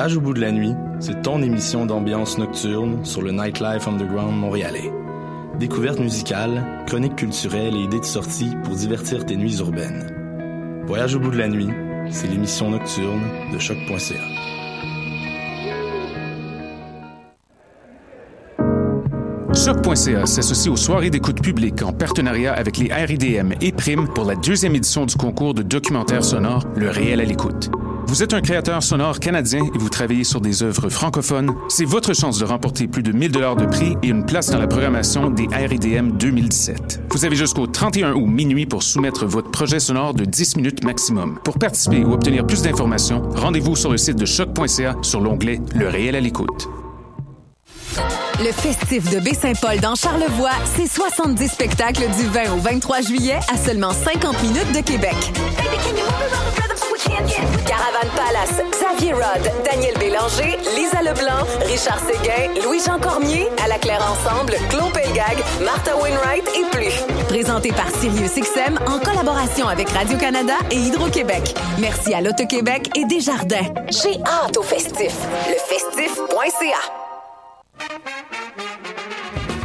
Voyage au bout de la nuit, c'est ton émission d'ambiance nocturne sur le Nightlife Underground montréalais. Découvertes musicales, chroniques culturelles et idées de sortie pour divertir tes nuits urbaines. Voyage au bout de la nuit, c'est l'émission nocturne de choc.ca. Choc.ca s'associe aux soirées d'écoute publique en partenariat avec les RIDM et Prime pour la deuxième édition du concours de documentaire sonore Le réel à l'écoute. Vous êtes un créateur sonore canadien et vous travaillez sur des œuvres francophones. C'est votre chance de remporter plus de 1000 dollars de prix et une place dans la programmation des RIDM 2017. Vous avez jusqu'au 31 août minuit pour soumettre votre projet sonore de 10 minutes maximum. Pour participer ou obtenir plus d'informations, rendez-vous sur le site de choc.ca sur l'onglet Le réel à l'écoute. Le festif de Baie-Saint-Paul dans Charlevoix, c'est 70 spectacles du 20 au 23 juillet à seulement 50 minutes de Québec. Caravane Palace, Xavier Rod, Daniel Bélanger, Lisa Leblanc, Richard Séguin, Louis-Jean Cormier, À la Claire Ensemble, Claude Pelgag, Martha Wainwright et plus. Présenté par SiriusXM en collaboration avec Radio-Canada et Hydro-Québec. Merci à l'Auto-Québec et Desjardins. J'ai hâte au festif. Lefestif.ca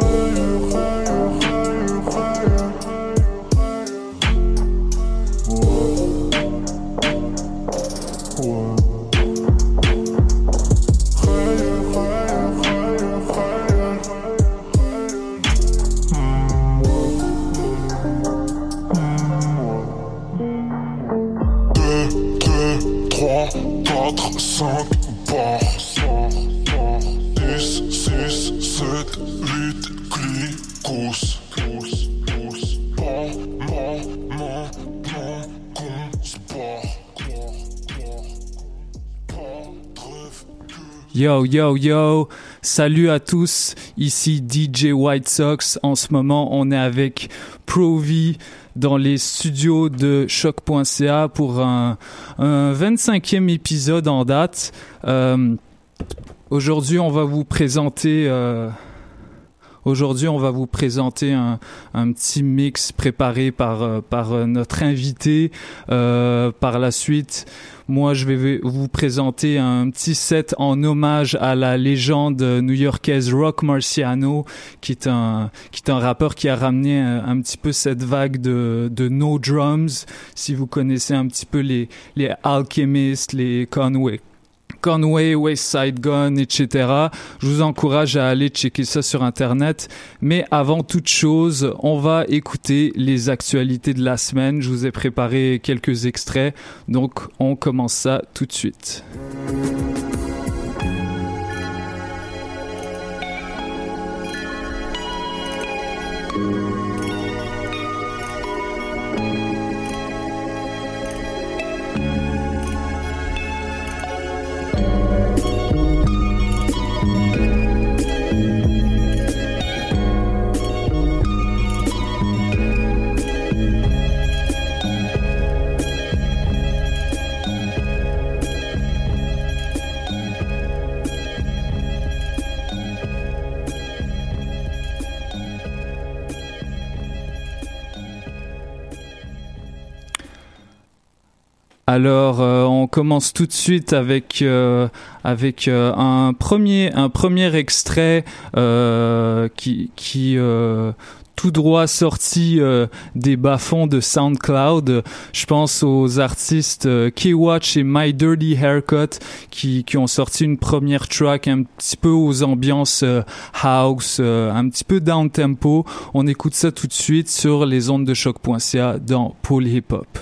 Yo, yo, yo, salut à tous, ici DJ White Sox. En ce moment, on est avec Provi dans les studios de choc.ca pour un, 25e épisode en date. Euh, aujourd'hui, on va vous présenter... Euh, Aujourd'hui, on va vous présenter un, petit mix préparé par, euh, par notre invité. par la suite, moi, je vais vous présenter un petit set en hommage à la légende new-yorkaise Rock Marciano, qui est un, qui est un rappeur qui a ramené un, petit peu cette vague de, de no drums. Si vous connaissez un petit peu les, les Alchemists, les Conway, Conway, West Side Gun, etc. Je vous encourage à aller checker ça sur Internet. Mais avant toute chose, on va écouter les actualités de la semaine. Je vous ai préparé quelques extraits. Donc, on commence ça tout de suite. Alors, on commence tout de suite avec avec un premier un premier extrait qui qui tout droit sorti euh, des bas-fonds de SoundCloud. Je pense aux artistes euh, K-Watch et My Dirty Haircut qui, qui ont sorti une première track un petit peu aux ambiances euh, house, un petit peu down tempo. On écoute ça tout de suite sur les ondes de choc.ca dans Pool Hip Hop.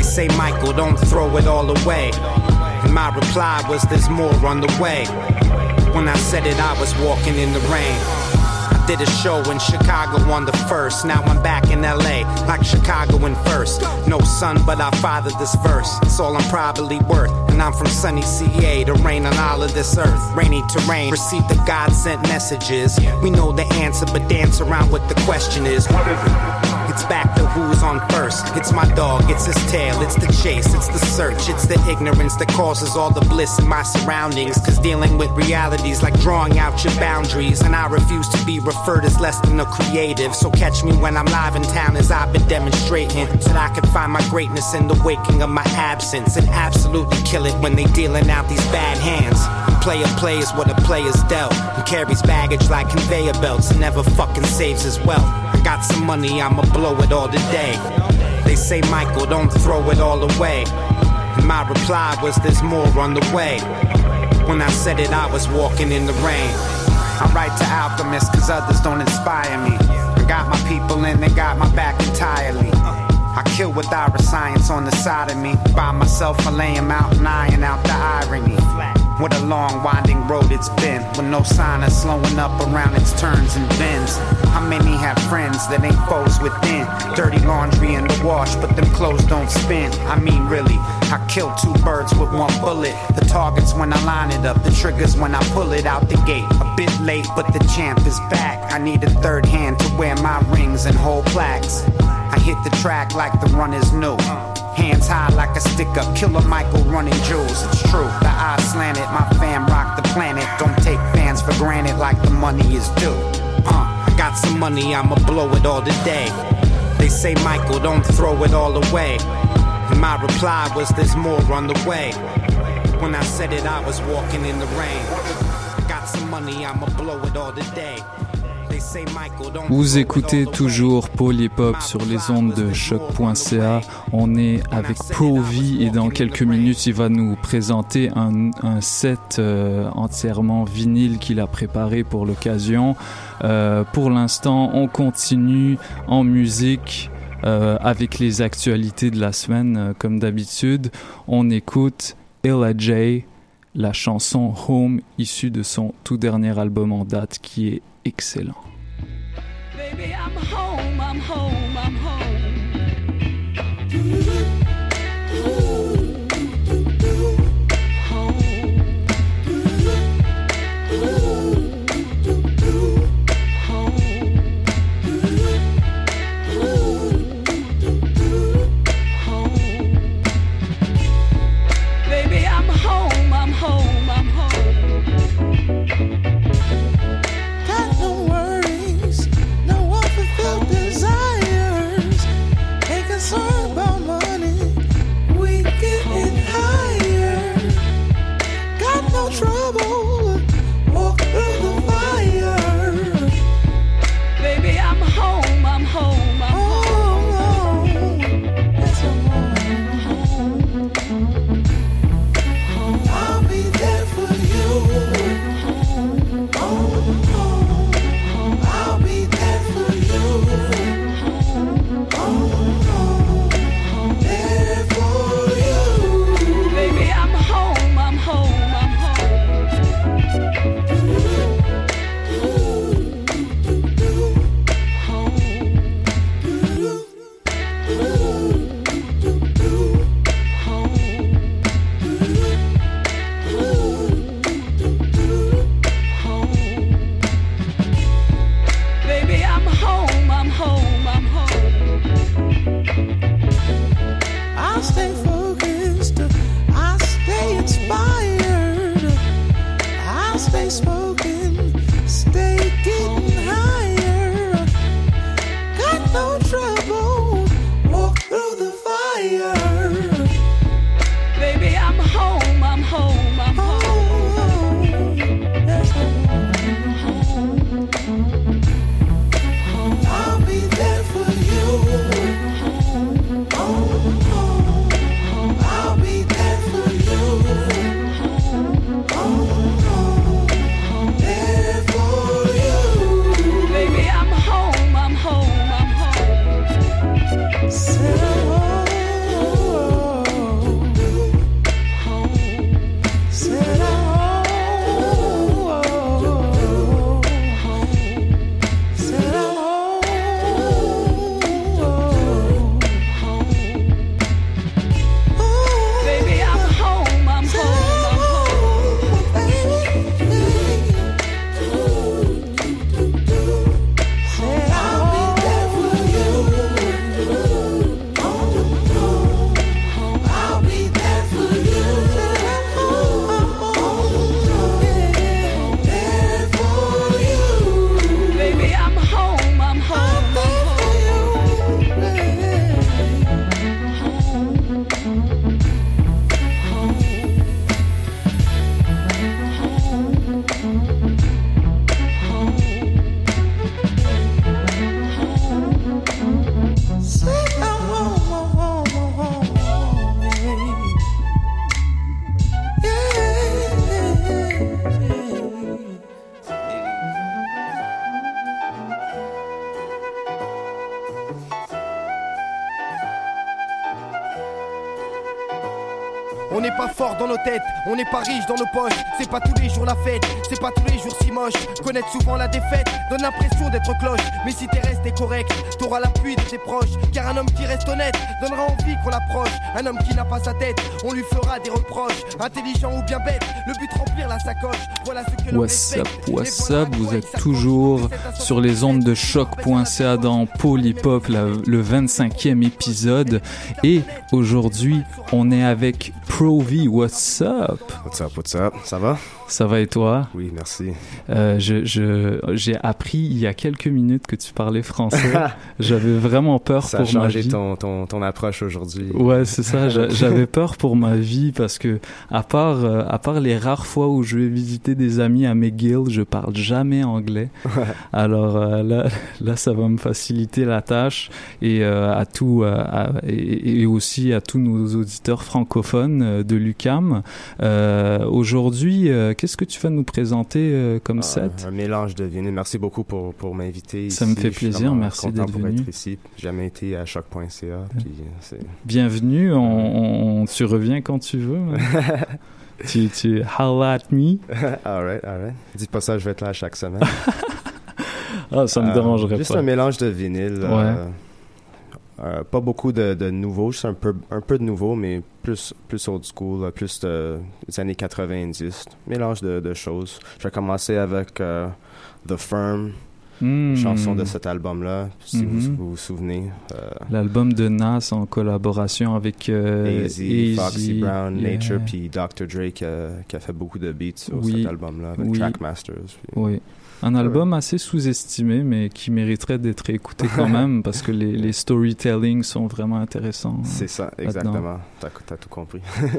They say, Michael, don't throw it all away. And my reply was, there's more on the way. When I said it, I was walking in the rain. I did a show in Chicago on the first. Now I'm back in LA, like Chicago in first. No son, but I fathered this verse. It's all I'm probably worth. And I'm from sunny CA to rain on all of this earth. Rainy terrain, receive the God sent messages. We know the answer, but dance around what the question is. What is it? It's back to who's on first. It's my dog, it's his tail, it's the chase, it's the search, it's the ignorance that causes all the bliss in my surroundings. Cause dealing with realities like drawing out your boundaries. And I refuse to be referred as less than a creative. So catch me when I'm live in town as I've been demonstrating. That I can find my greatness in the waking of my absence. And absolutely kill it when they dealing out these bad hands. Player plays what a player's dealt. And carries baggage like conveyor belts and never fucking saves his wealth. I got some money, I'ma blow it all today. They say, Michael, don't throw it all away. And my reply was, there's more on the way. When I said it, I was walking in the rain. I write to alchemists cause others don't inspire me. I got my people and they got my back entirely. I kill with our science on the side of me. By myself, I lay out and iron out the irony. What a long, winding road it's been, with no sign of slowing up around its turns and bends. How many have friends that ain't foes within? Dirty laundry in the wash, but them clothes don't spin. I mean, really, I kill two birds with one bullet. The target's when I line it up, the trigger's when I pull it out the gate. A bit late, but the champ is back. I need a third hand to wear my rings and hold plaques. I hit the track like the runners new. Hands high like a stick up, killer Michael running jewels. It's true, the eyes slanted, my fam rock the planet. Don't take fans for granted like the money is due. Uh, I got some money, I'ma blow it all today. They say, Michael, don't throw it all away. And my reply was, there's more on the way. When I said it, I was walking in the rain. I got some money, I'ma blow it all today. Vous écoutez toujours Polypop sur les ondes de choc.ca. On est avec Pro-V et dans quelques minutes, il va nous présenter un, set euh, entièrement vinyle qu'il a préparé pour l'occasion. Euh, pour l'instant, on continue en musique. Euh, avec les actualités de la semaine, comme d'habitude, on écoute Ella J, la chanson Home issue de son tout dernier album en date qui est excellent. Baby, I'm home, I'm home, I'm home. On n'est pas riche dans nos poches. C'est pas tous les jours la fête, c'est pas tous les jours si moche. Connaître souvent la défaite donne l'impression d'être cloche. Mais si t'es resté correct, t'auras l'appui de tes proches. Car un homme qui reste honnête donnera envie qu'on l'approche. Un homme qui n'a pas sa tête, on lui fera des reproches. Intelligent ou bien bête, le but remplir la sacoche. Voilà ce que What's up, what's up, vous êtes toujours sur les ondes de choc.ca dans Polypop, le 25e épisode. Et aujourd'hui, on est avec Provi. What's up? What's up, what's up? Ça va? Ça va et toi? Oui, merci. Euh, je, j'ai appris il y a quelques minutes que tu parlais français. J'avais vraiment peur ça pour ma vie. Ça a changé ton, ton, approche aujourd'hui. Ouais, c'est ça. J'avais peur pour ma vie parce que à part, euh, à part les rares fois où je vais visiter des amis à McGill, je parle jamais anglais. Alors euh, là, là, ça va me faciliter la tâche et à tout, et, et, aussi à tous nos auditeurs francophones de l'UCAM. Aujourd'hui, qu'est-ce que tu vas nous présenter euh, comme ah, set Un mélange de vinyles. Merci beaucoup pour, pour m'inviter. Ça me fait plaisir, merci d'être venu. Être ici. Jamais été à choc.ca. Euh, Bienvenue, on, tu reviens quand tu veux. tu, tu holla at me. alright, alright. Dis pas ça, je vais être là chaque semaine. ah, ça me euh, dérangerait pas. Juste un mélange de vinyles. Ouais. Euh, pas beaucoup de, de nouveaux, juste un peu, un peu de nouveau, mais plus, plus old school, plus de, des années 90. Mélange de, de choses. Je vais commencer avec euh, The Firm, hmm. chanson de cet album-là, si vous, mm-hmm. vous, souvenez. Euh, L'album de Nas en collaboration avec euh, Foxy Brown, Nature, puis Dr. Dre qui a, fait beaucoup de beats sur cet album-là, avec Trackmasters. Oui. Un album assez sous-estimé, mais qui mériterait d'être écouté quand même parce que les, les storytelling sont vraiment intéressants. Hein, C'est ça, exactement. T'as as tout compris.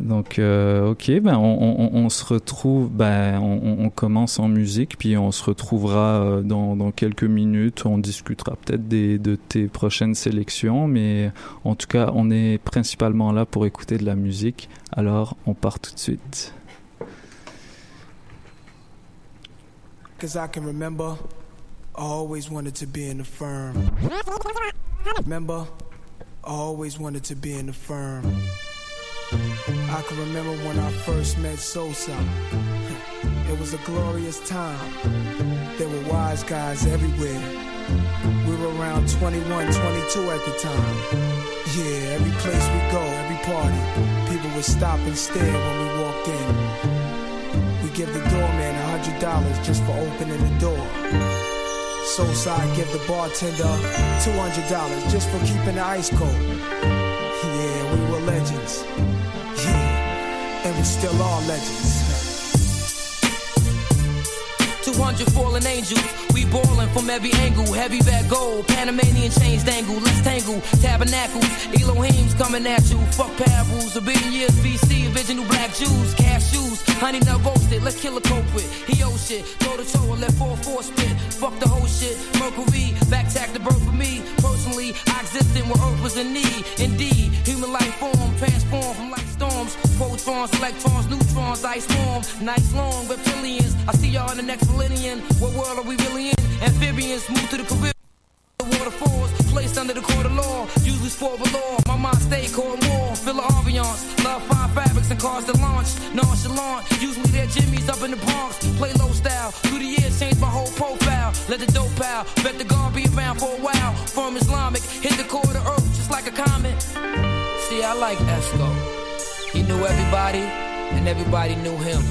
Donc, euh, ok, ben on, on, on, se retrouve, ben on, on, commence en musique, puis on se retrouvera euh, dans, dans quelques minutes. On discutera peut-être de tes prochaines sélections, mais en tout cas, on est principalement là pour écouter de la musique. Alors, on part tout de suite. as I can remember, I always wanted to be in the firm. Remember, I always wanted to be in the firm. I can remember when I first met Sosa. It was a glorious time. There were wise guys everywhere. We were around 21, 22 at the time. Yeah, every place we go, every party, people would stop and stare when we walked in. We give the door Dollars just for opening the door. So Soulside give the bartender $200 just for keeping the ice cold. Yeah, we were legends. Yeah, and we still are legends. 200 fallen angels. We ballin' from every angle. Heavy bag gold, Panamanian chains dangle. Let's tangle, tabernacles. Elohim's coming at you. Fuck parables. A billion years BC, original black Jews. Cashews, honey nut roasted. Let's kill a culprit. He shit. Go to toe and let 4-4 spit. Fuck the whole shit. Mercury, back tack the birth for me. Personally, I existed when Earth was in need. Indeed, human life form transform from light storms. Protons, electrons, neutrons, ice form. Nice long reptilians. I see y'all in the next millennium. What world are we really in? Amphibians move to the Caribbean. The Waterfalls placed under the court of law, usually for the law. My mind stay cold war, feel the ambiance. Love fine fabrics and cars that launch. Nonchalant, usually they're Jimmy's up in the Bronx. Play low style, through the years change my whole profile. Let the dope out, bet the guard be around for a while. From Islamic, hit the core of the earth just like a comet. See, I like Esco. He knew everybody, and everybody knew him.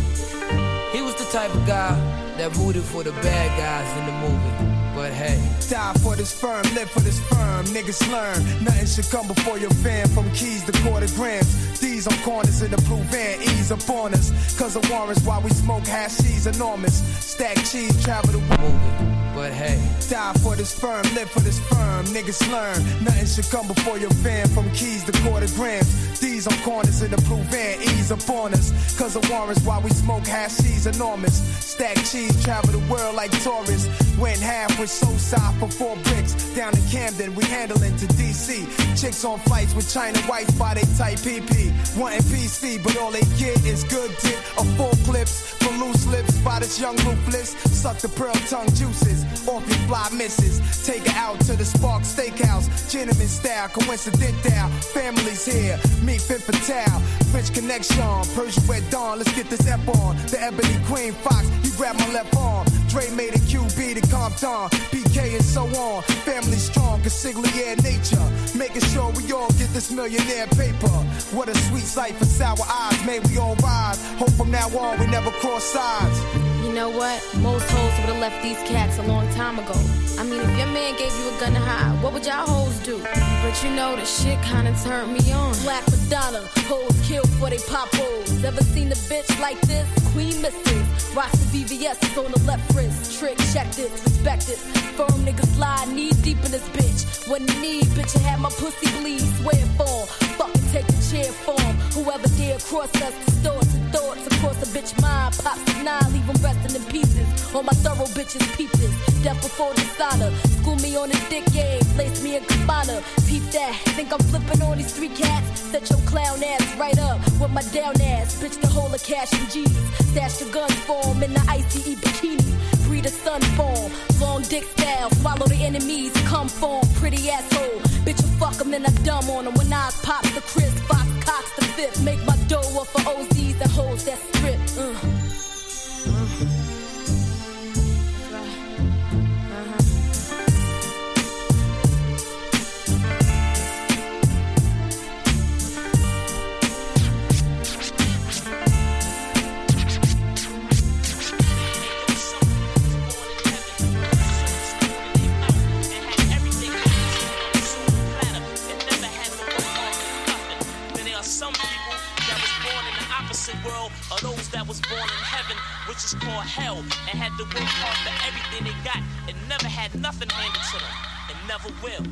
He was the type of guy that rooted for the bad guys in the movie. But hey, die for this firm, live for this firm. Niggas learn, nothing should come before your fam. From keys to quarter grams, these on corners in the blue van, ease up on us. Cause the warrants while we smoke hash. hashies enormous. Stack cheese, travel the movie. But hey, die for this firm, live for this firm. Niggas learn, nothing should come before your fam. From keys to quarter grams, these on corners in the blue van, ease up on us. Cause the warrants while we smoke hashies enormous. Stack cheese, travel the world like tourists. Went half with so soft for four bricks. Down in Camden, we handling to DC. Chicks on flights with China whites by they tight PP. Wanting PC, but all they get is good dick or full clips for loose lips by this young ruthless. Suck the pearl tongue juices off your fly misses. Take her out to the Spark Steakhouse, gentleman style, coincidental. Families here, meet Fit for Fatale, French connection, Persian red dawn. Let's get this F on. The Ebony Queen Fox, you grab my left arm. Dre made a QB to Compton, BK and so on. Family strong, consigliere nature. Making sure we all get this millionaire paper. What a sweet sight for sour eyes. May we all rise. Hope from now on we never cross sides. You know what? Most hoes would have left these cats a long time ago. I mean, if your man gave you a gun to hide, what would y'all hoes do? But you know, the shit kinda turned me on. Black Madonna, hoes killed for they pop hoes. Ever seen a bitch like this? Queen Mrs. Watch the VVS is on the left wrist. Trick, check this, respect it. Firm niggas slide knee deep in this bitch. When need, bitch, I had my pussy bleed. Swear for fucking take a chair form. Whoever dare cross us, distorts and thoughts across a bitch mind. Pops the nine, leave them resting in pieces. All my thorough bitches peep this. Death before dishonor. School me on the dick game, place me in Cabana. Peep that, think I'm flipping on these three cats. Set your clown ass right up with my down ass. Bitch, the whole of cash and G's. Stash the guns form in the ICE bikini. Breed a sun form. Long dick style, follow the enemies. Come form, pretty asshole. Bitch, you fuck 'em and I dumb on on 'em. When eyes pop the Chris Fox, Cox the fifth. Make my dough up for OZs that hoes that strip. Uh. Which called hell, and had to work hard for everything they got and never had nothing handed to them. And never will.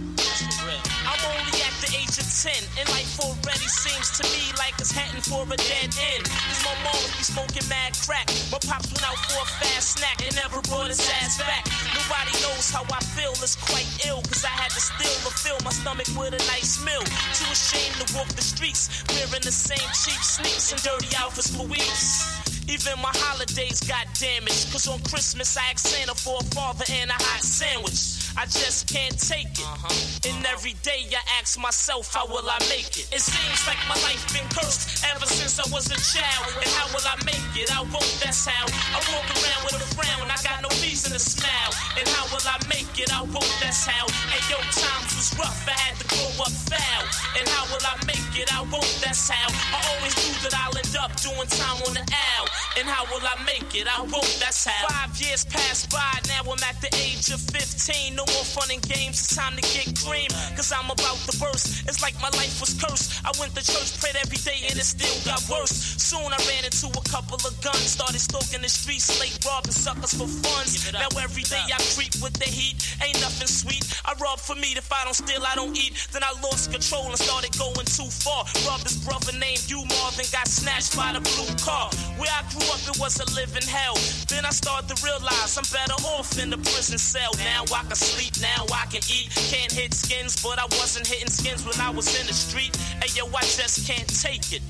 I'm only at the age of 10, and life already seems to me like it's heading for a dead end. Cause my mom be smoking mad crack. My pops went out for a fast snack and never brought his ass back. Nobody knows how I feel, it's quite ill. Cause I had to to fill my stomach with a nice meal. Too ashamed to walk the streets, wearing the same cheap sneaks and dirty outfits for weeks. Even my holidays got damaged. Cause on Christmas I asked Santa for a father and a hot sandwich. I just can't take it. Uh-huh. And uh-huh. every day I ask myself, how will I make it? It seems like my life been cursed ever since I was a child. And how will I make it? I won't, that's how. I walk around with a frown, when I got to smile. And how will I make it? I won't, that's how. And yo, times was rough, I had to grow up foul. And how will I make it? I won't, that's how. I always knew that I'll end up doing time on the owl. And how will I make it? I won't, that's how. Five years passed by, now I'm at the age of 15. No more fun and games, it's time to get cream. Cause I'm about to burst. It's like my life was cursed. I went to church, prayed every day, and it still got worse. Soon I ran into a couple of guns, started stalking the streets, late robbing suckers for funds. Now every day I creep with the heat, ain't nothing sweet. I rob for meat, if I don't steal, I don't eat. Then I lost control and started going too far. This brother named you Marvin, got snatched by the blue car. Where I grew up, it was a living hell. Then I started to realize I'm better off in the prison cell. Now I can sleep, now I can eat. Can't hit skins, but I wasn't hitting skins when I was in the street. Hey yo, I just can't take it.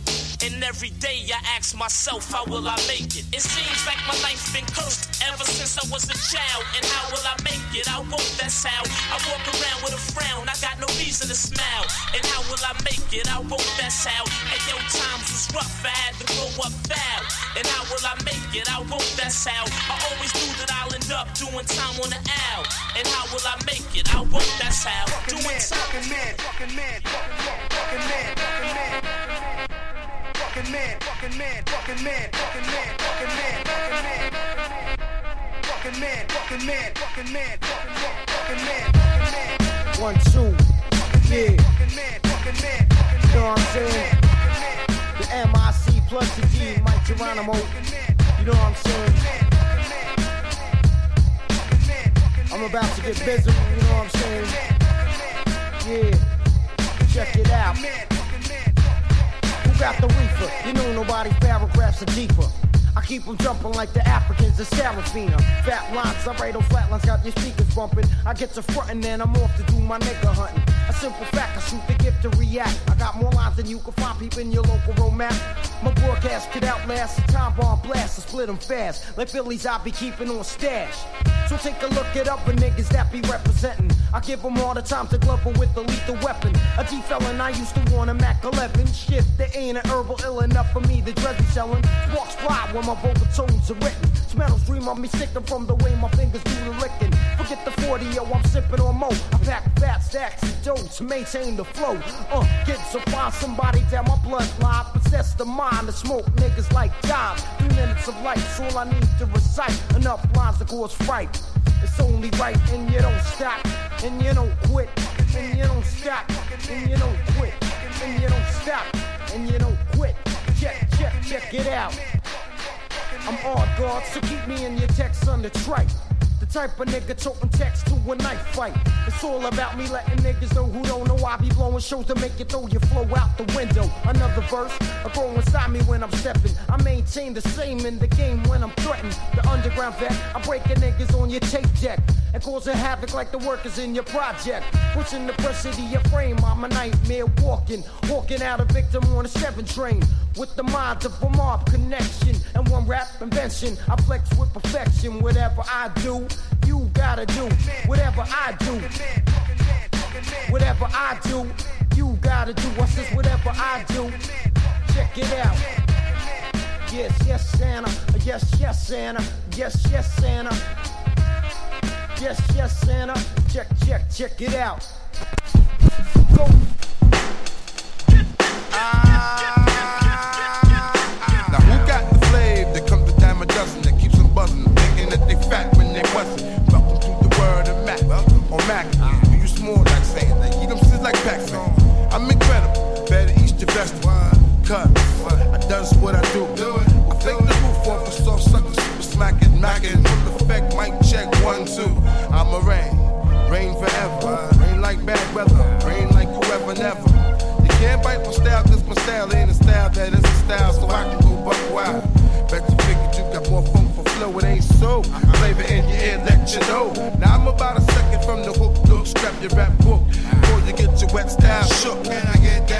And every day I ask myself, how will I make it? It seems like my life been cursed ever since I was a child. And how will I make it? I won't, that's how. I walk around with a frown, I got no reason to smile. And how will I make it? I won't, that's how. And yo, times was rough, I had to grow up foul. And how will I make it? I won't, that's how. I always knew that I'll end up doing time on the owl. And how will I make it? I won't, that's how. Doing time. Fucking man, fucking man, fucking man, fucking man. Fucking man, fucking man, fucking man, fucking man, fucking man, fucking man. Fucking man, fucking man, fucking man, fucking man, fucking man. One, two, yeah. Fucking man, fucking man, You know what I'm saying? The MIC plus the G, Mic Geronimo. You know what I'm saying? I'm about to get busy, you know what I'm saying? Yeah, check it out. Who got the reefer? You know nobody's paragraphs are deeper. I keep them jumping like the Africans in Sarafina. Fat lines, I write on flat lines, got your speakers bumping. I get to frontin' and I'm off to do my nigga hunting. A simple fact, I shoot the gift to react. I got more lines than you can find people in your local map. My broadcast could outlast a time bomb blast. I split them fast. Like Phillies, I be keeping on stash. So take a look at other niggas that be representing. I give them all the time to glove with a lethal weapon. A G felon, I used to want a Mac 11. Shit, there ain't an herbal ill enough for me. The drug be selling. Walks fly when my vocal tones are written. Smells dream of me sticking from the way my fingers do the licking. Forget the 40, yo, I'm sipping on mo. I pack fat stacks of dough to maintain the flow. Uh, get far, somebody down my bloodline. Possess the mind to smoke niggas like time. Three minutes of light, all I need to recite. Enough lines to cause fright. It's only right, and you don't stop, and you don't quit, and you don't stop, and you don't quit, and you don't stop, and you don't quit. Check, check, check it out. I'm on guard, so keep me in your on the trike type of nigga talking text to a knife fight. It's all about me letting niggas know who don't know I be blowing shows to make you throw your flow out the window. Another verse, a grow inside me when I'm stepping. I maintain the same in the game when I'm threatened. The underground vet, I'm breaking niggas on your tape deck and causing havoc like the workers in your project. Pushing the pressure to your frame, I'm a nightmare walking, walking out a victim on a seven train with the minds of a mob connection and one rap invention. I flex with perfection, whatever I do you gotta do whatever I do. Whatever I do, you gotta do. I says whatever I do. Check it out. Yes, yes, Santa. Yes, yes, Santa. Yes, yes, Santa. Yes, yes, Santa. Check, check, check it out. Go. Ah, on Mac. Do you small like saying that? Eat them shits like Pac-Man. I'm incredible. Better eat your vegetable. Cut. I does what I do. I think the roof off a soft sucker, super smack it, mack it. Full effect, mic check one, two. I'm a rain. Rain forever. Rain like bad weather. Rain like whoever never. You can't bite my style, cause my style ain't a style that is a style, so I can go buck wild. Let you know. Now I'm about a second from the hook, look, strap your rap book. Before you get your wet style shook. Can I get down,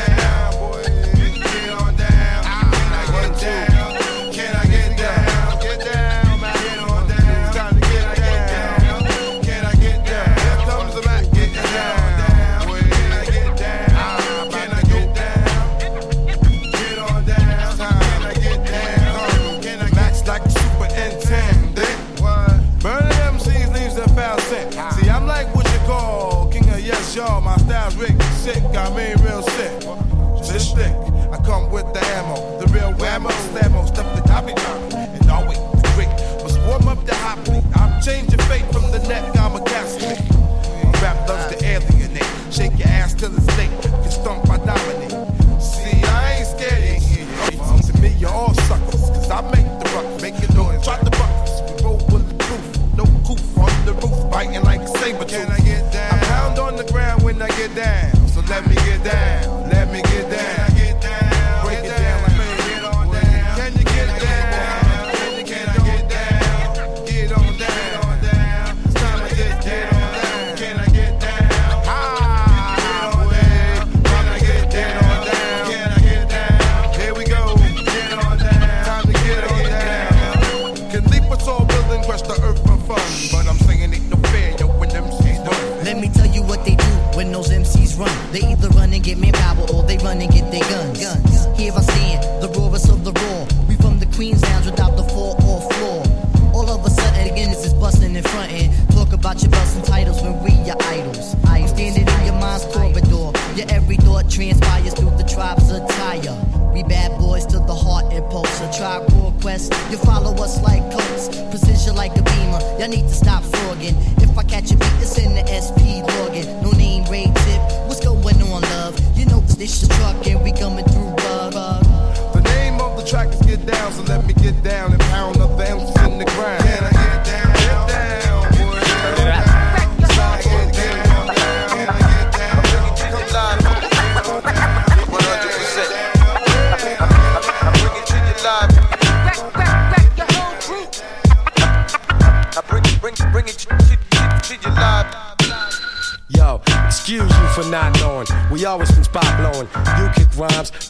hoppy. I'm fate from the neck. I'm a castle. Rap loves to alienate. Shake your ass till it's late.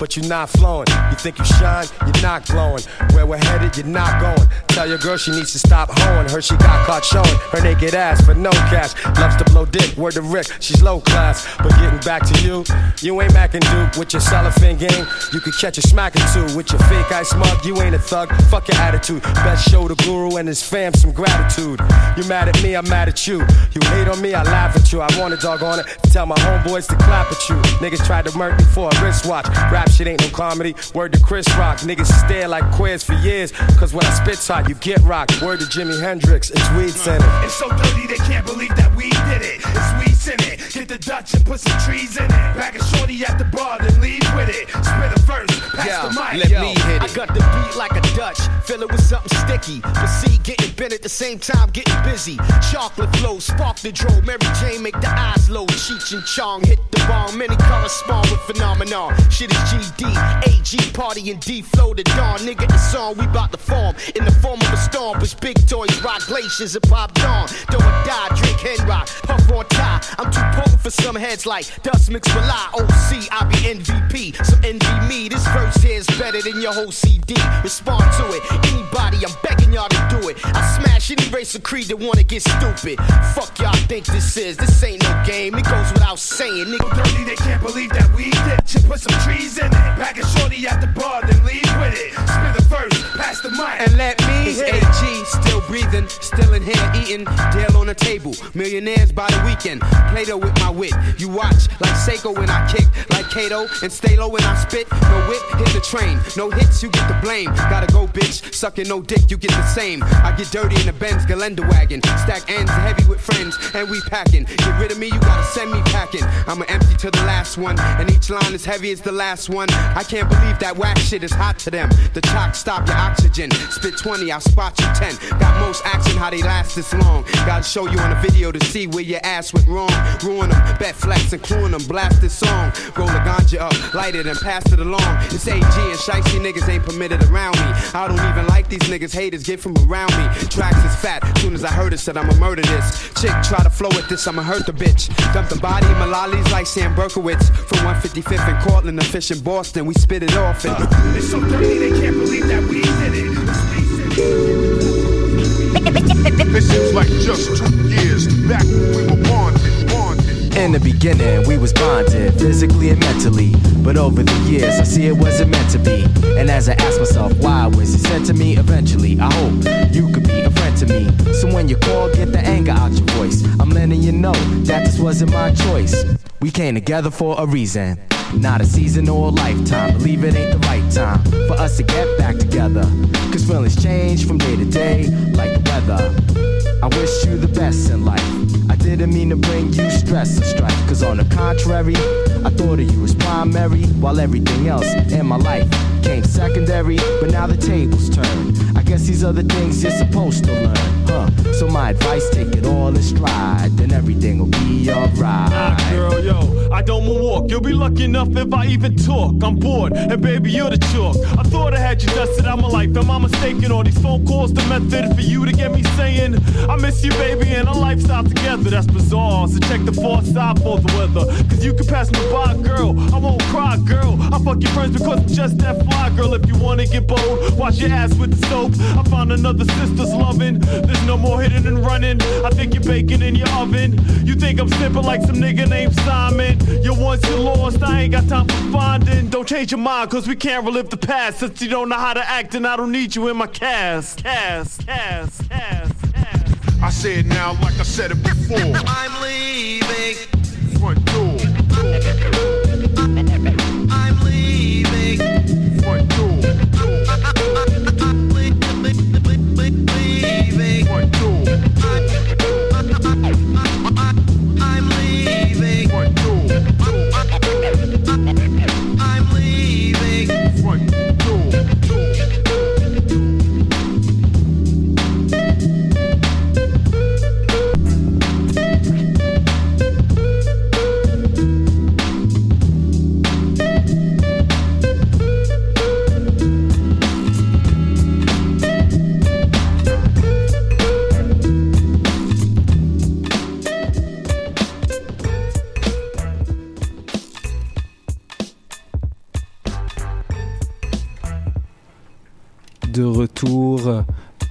But you're not flowing. You think you shine, you're not glowing. Where we're headed, you're not going. Tell your girl she needs to stop hoeing. Her she got caught showing her naked ass for no cash. Loves to blow dick, word to Rick, she's low class. But getting back to you, you ain't Mac and Duke with your cellophane game. You could catch a smack or two with your fake eye smug. You ain't a thug, fuck your attitude. Best show the guru and his fam some gratitude. You mad at me, I'm mad at you. You hate on me, I laugh at you. I want a dog on it. Tell my homeboys to clap at you. Niggas tried to murk me for a wristwatch. Rap shit ain't no comedy. Word to Chris Rock. Niggas stare like queers for years. Cause when I spit hot, you get rocked. Word to Jimi Hendrix. It's weed center. It's so dirty they can't believe that we did it. It's weed it. Get the Dutch and put some trees in it. Back a shorty at the bar, then leave with it. Spit a verse, pass Yo, the mic. let Yo. me hit it. I got the beat like a Dutch, fill it with something sticky. But see, getting bent at the same time, getting busy. Chocolate flow, spark the dro. Mary Jane make the eyes low. Cheech and Chong hit the bomb. Many colors spawn with phenomenon. Shit is GD, AG party and D flow the dawn. Nigga, it's song we bout to form in the form of a storm. Push big toys, rock glaciers, and pop dawn. Do or die, drink hen rock, puff on tie. I'm too potent for some heads like dust mixed with lie. OC, I be MVP, so envy me. This verse here is better than your whole CD. Respond to it. Anybody, I'm begging y'all to do it. I smash any race or creed that wanna get stupid. Fuck y'all think this is. This ain't no game. It goes without saying, nigga. Dirty, they can't believe that we did. Should put some trees in it. pack a shorty at the bar, then leave with it. Spit the first, pass the mic. And let me It. AG, still breathing, still in here eating. Deal on the table, millionaires by the weekend. Play Doh with my wit. You watch like Seiko when I kick, like Kato and stay low when I spit. No whip, hit the train. No hits, you get the blame. Gotta go, bitch. Sucking no dick, you get the same. I get dirty in the Benz Galenda wagon. Stack ends heavy with friends, and we packing. Get rid of me, you gotta send me packing. I'ma empty to the last one, and each line is heavy as the last one. I can't believe that whack shit is hot to them. The chalk stop your oxygen. Spit 20, I'll spot you 10. Got most action, how they last this long. Gotta show you on the video to see where your ass went wrong. Ruin them, bet flex and cluing them. Blast this song. Roll the ganja up, light it and pass it along. It's AG and shicey niggas ain't permitted around me. I don't even like these niggas, haters get from around me. Tracks is fat, soon as I heard it, said I'ma murder this. Chick try to flow with this, I'ma hurt the bitch. Dump the body in my lollies like Sam Berkowitz. From 155th and Cortland the Fish in Boston, we spit it off and. It's so dirty, they can't believe that we did it. It seems like just two years back we were. In the beginning, we was bonded, physically and mentally. But over the years, I see it wasn't meant to be. And as I ask myself, why was it sent to me eventually? I hope you could be a friend to me. So when you call, get the anger out your voice. I'm letting you know that this wasn't my choice. We came together for a reason. Not a season or a lifetime. Believe it ain't the right time for us to get back together. Cause feelings change from day to day, like the weather. I wish you the best in life. Didn't mean to bring you stress or strife. Cause on the contrary, I thought of you as primary, while everything else in my life came secondary. But now the tables turn. Guess these the things you're supposed to learn, huh? So my advice, take it all in stride, then everything will be alright. Ah, girl, yo, I don't walk. You'll be lucky enough if I even talk. I'm bored, and baby, you're the chalk. I thought I had you dusted out my life. Am I mistaken? All these phone calls, the method for you to get me saying, I miss you, baby, and our lifestyle together. That's bizarre. So check the foresight for the weather. Cause you can pass me by, girl. I won't cry, girl. I fuck your friends because I'm just that fly, girl. If you wanna get bold, wash your ass with the soap. I found another sister's loving. There's no more hitting and running. I think you're baking in your oven. You think I'm simple like some nigga named Simon. You once you lost, I ain't got time for finding. Don't change your mind, cause we can't relive the past. Since you don't know how to act, and I don't need you in my cast. Cast, cast, cast, cast. I say it now like I said it before. I'm leaving. Front door. Front door. I'm leaving. Front door.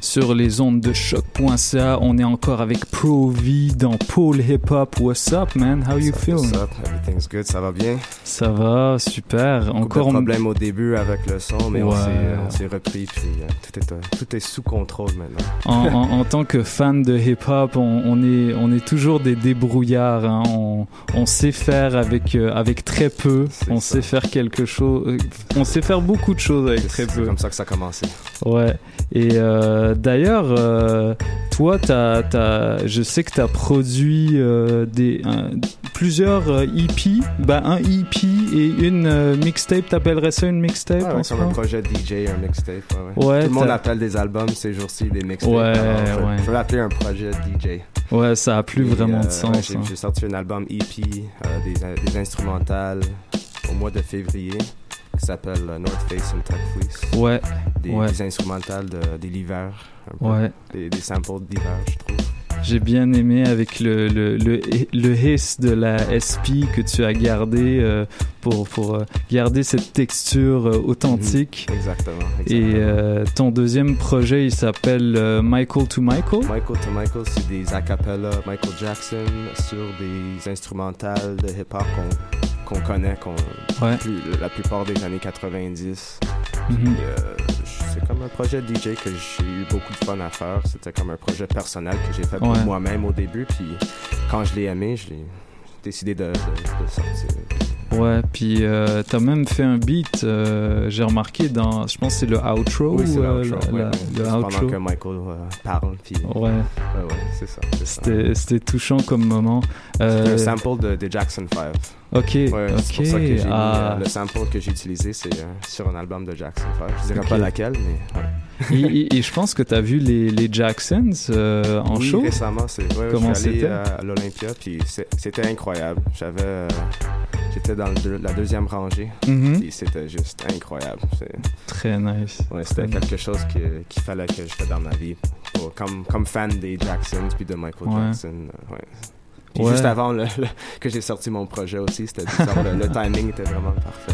Sur les ondes de choc.ca. On est encore avec Pro V dans Paul Hip Hop. What's up, man? How you feeling? What's up? Everything's good. Ça va bien? Ça va, super. Encore un problème au début avec le son, mais on s'est repris. Puis, euh, tout, est, euh, tout est sous contrôle maintenant. En, en, en tant que fan de hip hop, on, on, est, on est toujours des débrouillards. Hein. On, on, sait faire avec, euh, avec très peu. On ça. sait faire quelque chose. On sait faire beaucoup de choses avec très peu. C'est comme ça que ça a commencé. Ouais. Et euh, d'ailleurs, euh, toi, t'as, je sais que tu as produit euh, des, un, plusieurs EP, bah, un EP et une mixtape. T'appellerais ça une mixtape ouais, en comme un projet DJ, un mixtape. Ouais, ouais. Tout le monde appelle des albums ces jours-ci des mixtapes. Ouais, alors, je, ouais. je vais l'appeler un projet DJ. Ouais, ça a plus et, vraiment de sens. Ouais, j'ai, hein. j'ai sorti un album EP, des, des instrumentales au mois de février qui s'appelle North Face and Tech Fleece. Ouais. Des, ouais. des instrumentales de, des l'hiver. Ouais. Des, des samples d'hiver, je trouve. J'ai bien aimé avec le, le, le, le hiss de la SP que tu as gardé euh, pour, pour euh, garder cette texture euh, authentique. Exactement, exactement, Et ton deuxième projet, il s'appelle Michael to Michael. Michael to Michael, c'est des acapella Michael Jackson sur des instrumentales de hip-hop qu'on qu'on connaît, qu'on ouais. plus, la plupart des années 90. Mm -hmm. Puis, euh, c'est comme un projet DJ que j'ai eu beaucoup de fun à faire. C'était comme un projet personnel que j'ai fait pour ouais. moi-même au début. Puis quand je l'ai aimé, je l'ai décidé de, de, de, sortir. Ouais, puis euh, t'as même fait un beat, euh, j'ai remarqué dans, je pense que c'est le outro. Oui, c'est euh, l'outro. ouais, le pendant que Michael parle. Puis, ouais, ouais, ouais c'est ça. C'était, touchant comme moment. C'était un sample de, de Jackson 5. Ok, ouais, ok. C'est pour ça que j'ai ah. mis, le sample que j'ai utilisé, c'est sur un album de Jackson 5. Je dirais okay. pas laquelle, mais. Et, et, et, je pense que tu as vu les, les Jacksons euh, en oui, show? récemment, c'est ouais, Comment je suis allé à l'Olympia, puis c'était incroyable. J'avais, j'étais dans le, la deuxième rangée, mm -hmm. puis c'était juste incroyable. Très nice. Ouais, c'était quelque nice. chose qu'il qu fallait que je fasse dans ma vie, pour, comme, comme fan des Jacksons puis de Michael ouais. Jackson. Euh, ouais. Puis ouais. juste avant le, le, que j'ai sorti mon projet aussi, c'était le, le, timing était vraiment parfait.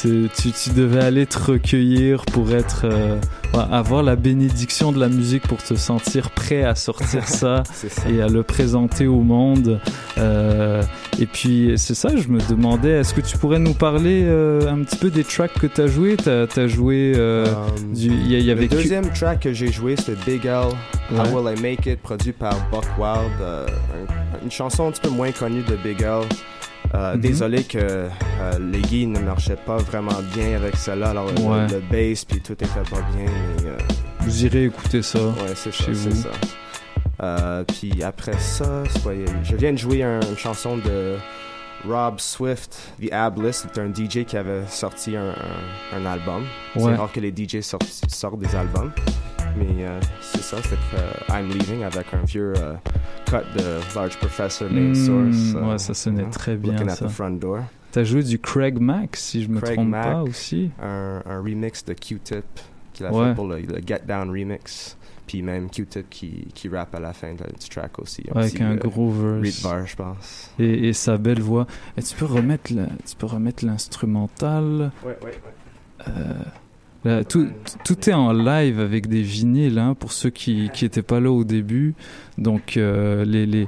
Tu, tu, devais aller te recueillir pour être euh, avoir la bénédiction de la musique pour te sentir prêt à sortir ça, ça, et à le présenter au monde. Euh, et puis c'est ça, je me demandais, est-ce que tu pourrais nous parler euh, un petit peu des tracks que tu as joué Tu as, as, joué um, du, y, y avait le deuxième track que j'ai joué, c'était Big L, ouais. How Will I Make It, produit par Buck Wild, un, une chanson un petit peu moins connue de Big L. Euh, mm -hmm. Désolé que euh, les guilles ne marchaient pas vraiment bien avec cela. Alors ouais. le, le bass puis tout était pas bien. Mais, euh... vous irez écouter ça. Ouais, c'est ça. C'est ça. Euh, puis après ça, je viens de jouer un, une chanson de Rob Swift, The Ablist. C'est un DJ qui avait sorti un, un, un album. Ouais. C'est rare que les DJ sortent, sortent des albums. Mais euh, c'est ça, c'était euh, I'm Leaving avec un vieux euh, cut de Large Professor Main mmh, Source. ouais, ça sonnait très bien. Looking ça. at the front door. T'as joué du Craig Mack, si je me Craig trompe Mack, pas aussi. Un, un remix de Q-Tip qu'il a ouais. fait pour le, le, Get Down remix. Puis même Q-Tip qui, qui rappe à la fin de, du track aussi. Un Avec un euh, gros verse. bar, je pense. Et, et, sa belle voix. Et tu peux remettre tu peux remettre l'instrumental. Ouais, ouais, ouais. Euh, Là, tout, tout, est en live avec des vinyles hein, pour ceux qui n'étaient pas là au début. Donc euh, les,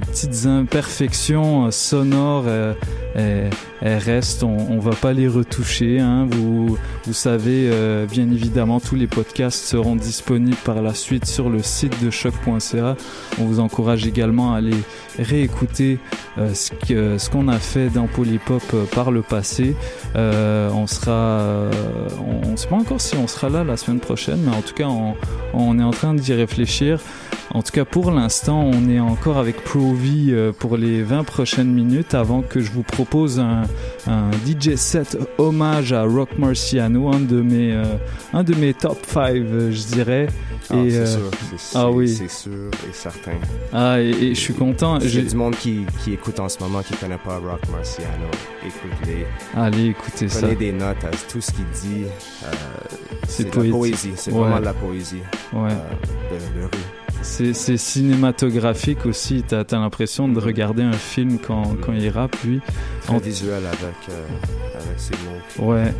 petites imperfections sonores, euh, elles, elles, restent. On, on va pas les retoucher. Hein. Vous, savez, euh, bien évidemment, tous les podcasts seront disponibles par la suite sur le site de choc.ca. On vous encourage également à aller réécouter euh, ce qu'on ce qu'on a fait dans Polypop par le passé. on sera, on ne sait pas encore si on sera là la semaine prochaine, mais en tout cas, on, on est en train d'y réfléchir. En tout cas, pour l'instant, on est encore avec Provi euh, pour les 20 prochaines minutes avant que je vous propose un, un DJ set hommage à Rock Marciano, un de mes, euh, un de mes top 5, je dirais. Ah, et, c'est euh, sûr, ah oui. c'est sûr et certain. Ah, et, et je suis content. J'ai du monde qui, qui écoute en ce moment qui connaît pas Rock Marciano. Écoute-les. Allez, écoutez Prenez ça. Prenez des notes à tout ce qu'il dit. Euh, c'est de la poésie. C'est ouais. vraiment de la poésie ouais. de, de rue. C'est cinématographique aussi. T'as as, l'impression de regarder un film quand, quand il rappe, lui. En visuel avec, euh, avec ses mots. Ouais,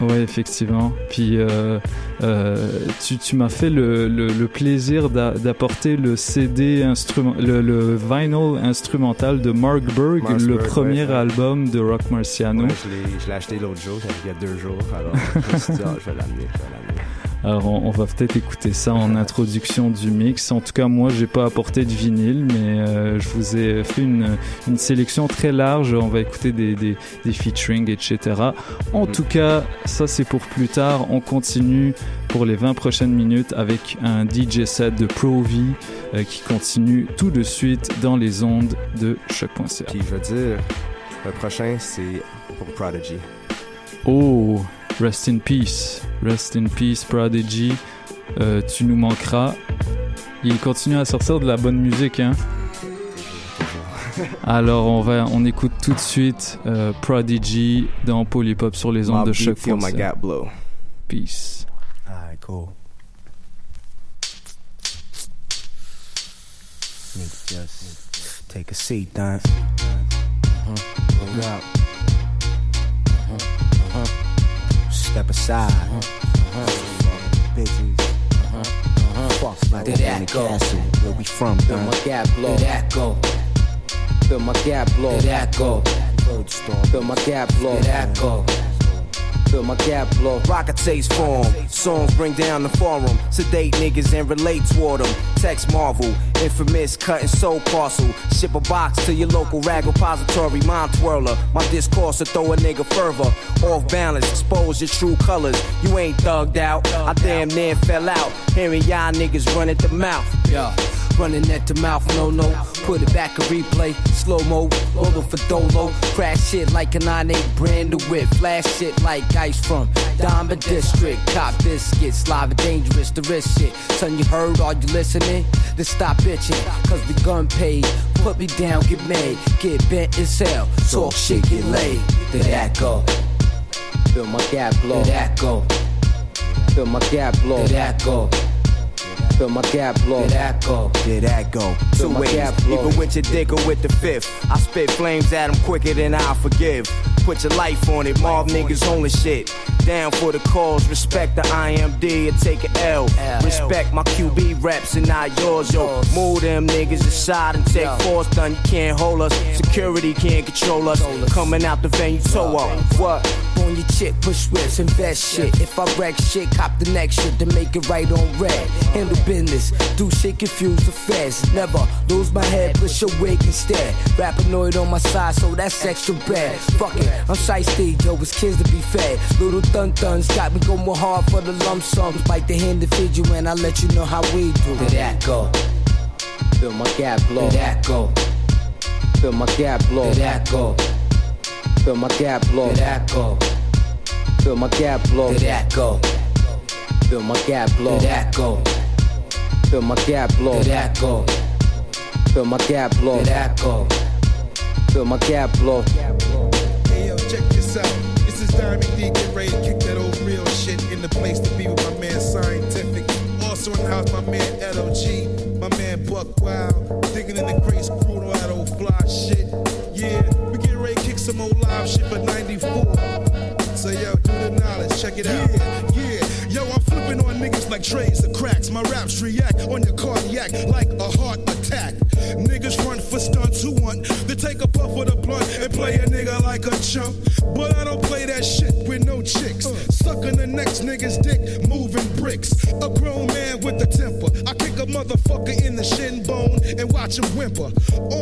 ouais, effectivement. Puis euh, euh, tu, tu m'as fait le, le, plaisir d'apporter le CD instrument, le, le, vinyl instrumental de Mark Berg, le premier album de Rock Marciano. je l'ai acheté l'autre jour, il y a deux jours. Alors je me suis dit, ah, je vais l'amener, je vais l'amener. Alors on, va peut-être écouter ça en introduction du mix. En tout cas, moi, j'ai pas apporté de vinyle, mais euh, je vous ai fait une, une, sélection très large. On va écouter des, des, des featuring, etc. En tout cas, ça c'est pour plus tard. On continue pour les 20 prochaines minutes avec un DJ set de Pro V euh, qui continue tout de suite dans les ondes de choc.ca. Puis je veux dire, le prochain c'est pour Prodigy. Oh, Rest in peace. Rest in peace, Prodigy. Euh, tu nous manqueras. Il continue à sortir de la bonne musique, hein. Alors on va, on écoute tout de suite euh, Prodigy dans Polypop sur les ondes de choc. Feel my gap blow. Peace. Alright, cool. Just take a seat. Look out. Uh-huh. Bitches. Uh-huh. Uh-huh. Fuck like Did that go? Castle, where we from, my gap blow. Did that go? My gap blow. Did that go? Feel my gap blow. Did that go? My gap blow. Rocket taste form. Songs bring down the forum. Sedate niggas and relate toward them. Text Marvel. Infamous cutting soul parcel. Ship a box to your local rag repository. Mind twirler. My discourse to throw a nigga further. Off balance. Expose your true colors. You ain't thugged out. I damn near fell out. Hearing y'all niggas run at the mouth. Yeah. Running at the mouth, no, no. Put it back a replay, slow mo, roller for dolo. Crash shit like a 9-8 brand new whip. Flash shit like ice from Diamond District. Cop biscuits, live and dangerous, the risk shit. Son, you heard, are you listening? Then stop bitching, cause the gun paid. Put me down, get made, get bent as hell. Talk shit, get laid. Did that go? Feel my gap blow. Did that go? Feel my gap blow. Did that go? Feel my gap blow. Did that go? Did that go? Two ways, even with your dick or with the fifth. I spit flames at them quicker than I forgive. Put your life on it, mob niggas only shit. Down for the cause, respect the IMD and take an L. Respect my QB reps and not yours, yo. Move them niggas aside and take force done. You can't hold us, security can't control us. Coming out the venue, toe up. What? On your chick, push whips, invest shit. If I wreck shit, cop the next shit to make it right on red. Handle business, do shit confuse the feds. Never lose my head, push your wig instead. Rapinoid on my side, so that's extra bad. Fuck it, I'm shiesty, yo, it's kids to be fed. Little thun duns got me going hard for the lump sums. Bite the hand to feed you, and I let you know how we do. Did that go? Feel my gap blow. Did that go? Feel my gap blow. Did that go? Feel my gap blow. Did that go? Feel my gap blow. Did that go? Feel my gap blow. Did that go? Feel my gap blow. Did that go? Feel my gap blow. Did that go? Feel my gap blow. Out. This is Diamond D. Get ready to kick that old real shit in the place to be with my man Scientific. Also in the house, my man LOG, my man Buck Wild, digging in the crates, crew all that old fly shit. Yeah, we getting ready to kick some old live shit for 94. So yo, do the knowledge, check it out. Yeah, yeah. Yo, I'm flipping on niggas like trays of cracks. My raps react on your cardiac like a heart attack. Niggas run for stunts who want to take a puff of the blunt and play a nigga like a chump. But I don't play that shit with no chicks. Sucking the next nigga's dick, moving bricks. A grown man with a temper. I kick a motherfucker in the shin bone and watch him whimper.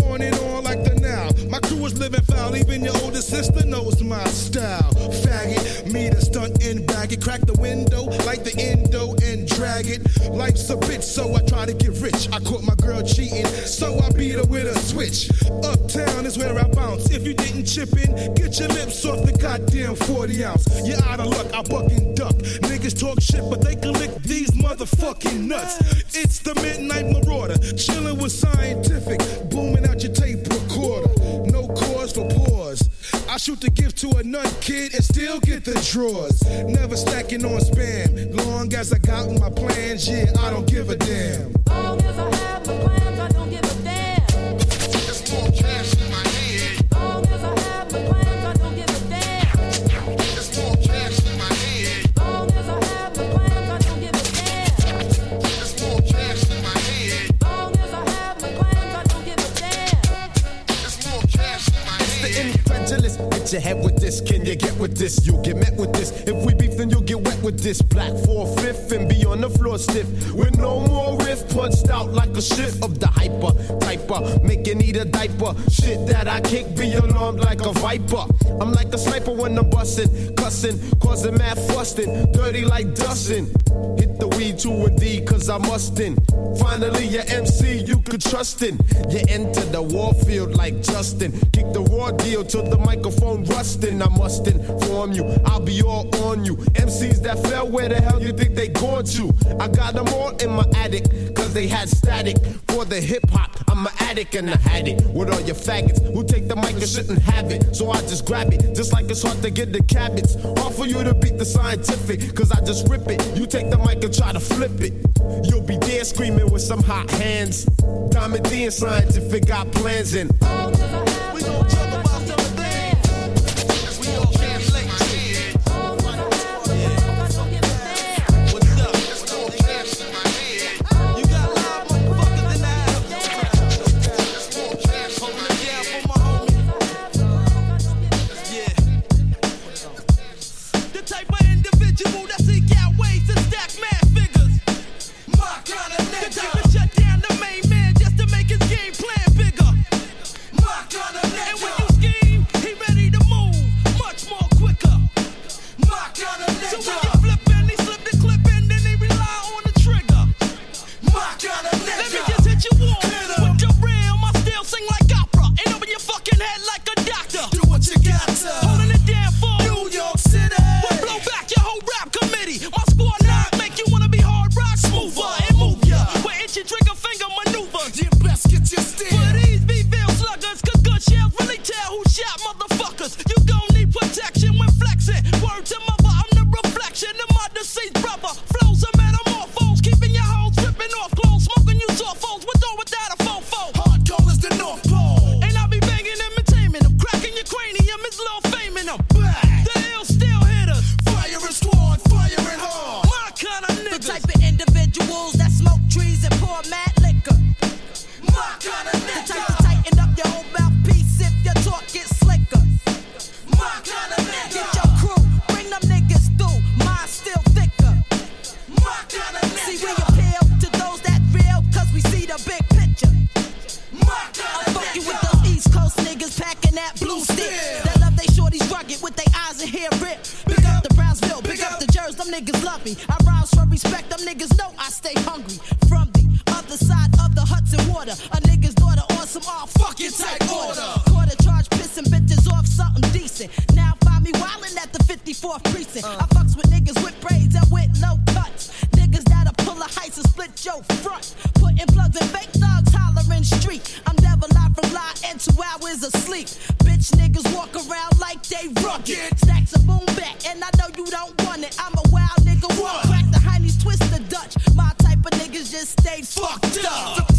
On and on like the now. My crew is living foul, even your older sister knows my style. Faggot, me the stunt in bag it, crack the window like the endo and drag it. Life's a bitch, so I try to get rich. I caught my girl cheating, so I beat her with a switch. Uptown is where I bounce. If you didn't chip in, get your lips off the goddamn 40 ounce. You're out of luck, I buck and duck. Niggas talk shit, but they can lick these motherfucking nuts. It's the Midnight Marauder, chilling with scientific, booming out your tape recorder. No cause for pause. I shoot the gift to a nut kid and still get the drawers. Never stacking on spam. Long as I got my plans, yeah, I don't give a damn. Long as I have your head with this. Can you get with this? You'll get met with this. If we beef, then you'll get wet with this. Black four fifth and be on the floor stiff. With no more riff, punched out like a shift of the hyper typer. Make you need a diaper. Shit that I kick, be alarmed like a viper. I'm like a sniper when I'm busting, cussing, causing mad fusting, dirty like dusting. Hit the to a D, cause I mustin'. Finally, your MC you could trust in. You enter the warfield like Justin. Kick the raw deal till the microphone rustin'. I must inform you, I'll be all on you. MCs that fell, where the hell you think they going to? I got them all in my attic, cause they had static. For the hip hop, I'm an addict and I had it. With all your faggots who take the mic and shouldn't have it. So I just grab it, just like it's hard to get the cabbage. Hard for you to beat the scientific, cause I just rip it. You take the mic and try to flip it. You'll be there screaming with some hot hands. Diamond D and scientific got plans and. Them niggas love me. I rise for respect, them niggas know I stay hungry. From the other side of the Hudson water, a nigga's daughter on some all fucking type order. Quarter charge pissing bitches off something decent. Now find me wildin' at the 54th precinct. I fucks with niggas with braids and with low cuts. Niggas that'll pull a heist and split your front. Putting plugs in fake thugs hollering street. I'm never live from lie and two hours asleep. Bitch niggas walk around like they rugged. Stacks of boom back, and I know fucked up.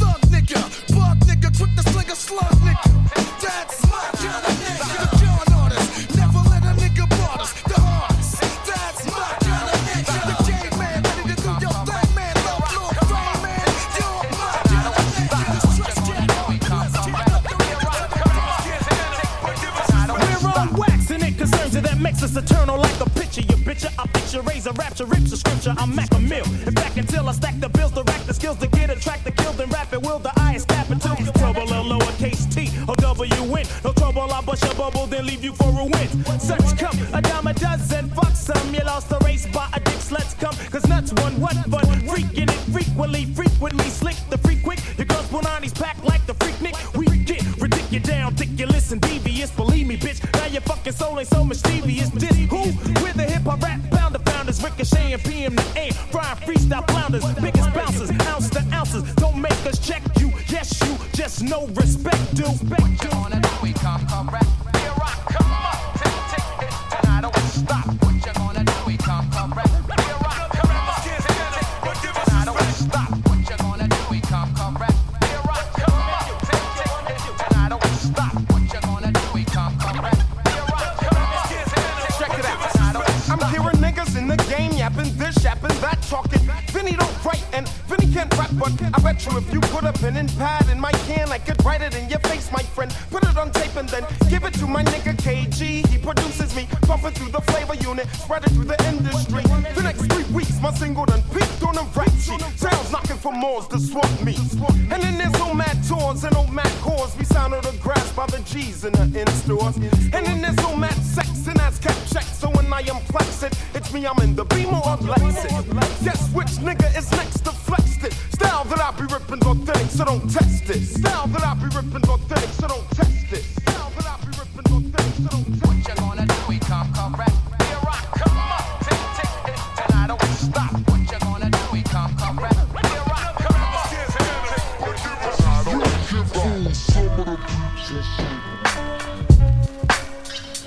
Freestyle. Biggest bouncers, ounce to ounces. Don't make us check you. Yes, you. Just no respect, dude. What you ripping authentic, so don't test it. Style that I be ripping authentic, so don't test it. Style that I be ripping authentic, so don't test it. What you gonna do? We come correct. Here I come up, tick tick, and I don't stop. What you gonna do? We come correct. Here I come up, tick tick, and I don't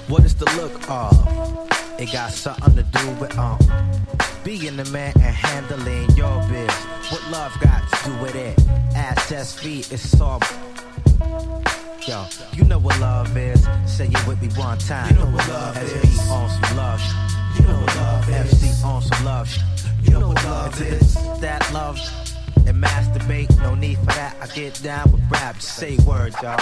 What is the look of? It got something to do with um being the man and handling your biz. What love got to do with it? Assets, feet, it's all. Yo, you know what love is. Say it with me one time. You know what love SB is. on some love. You know what love is. FC on some love. You know what love is. That love and masturbate, no need for that. I get down with rap, say words, y'all.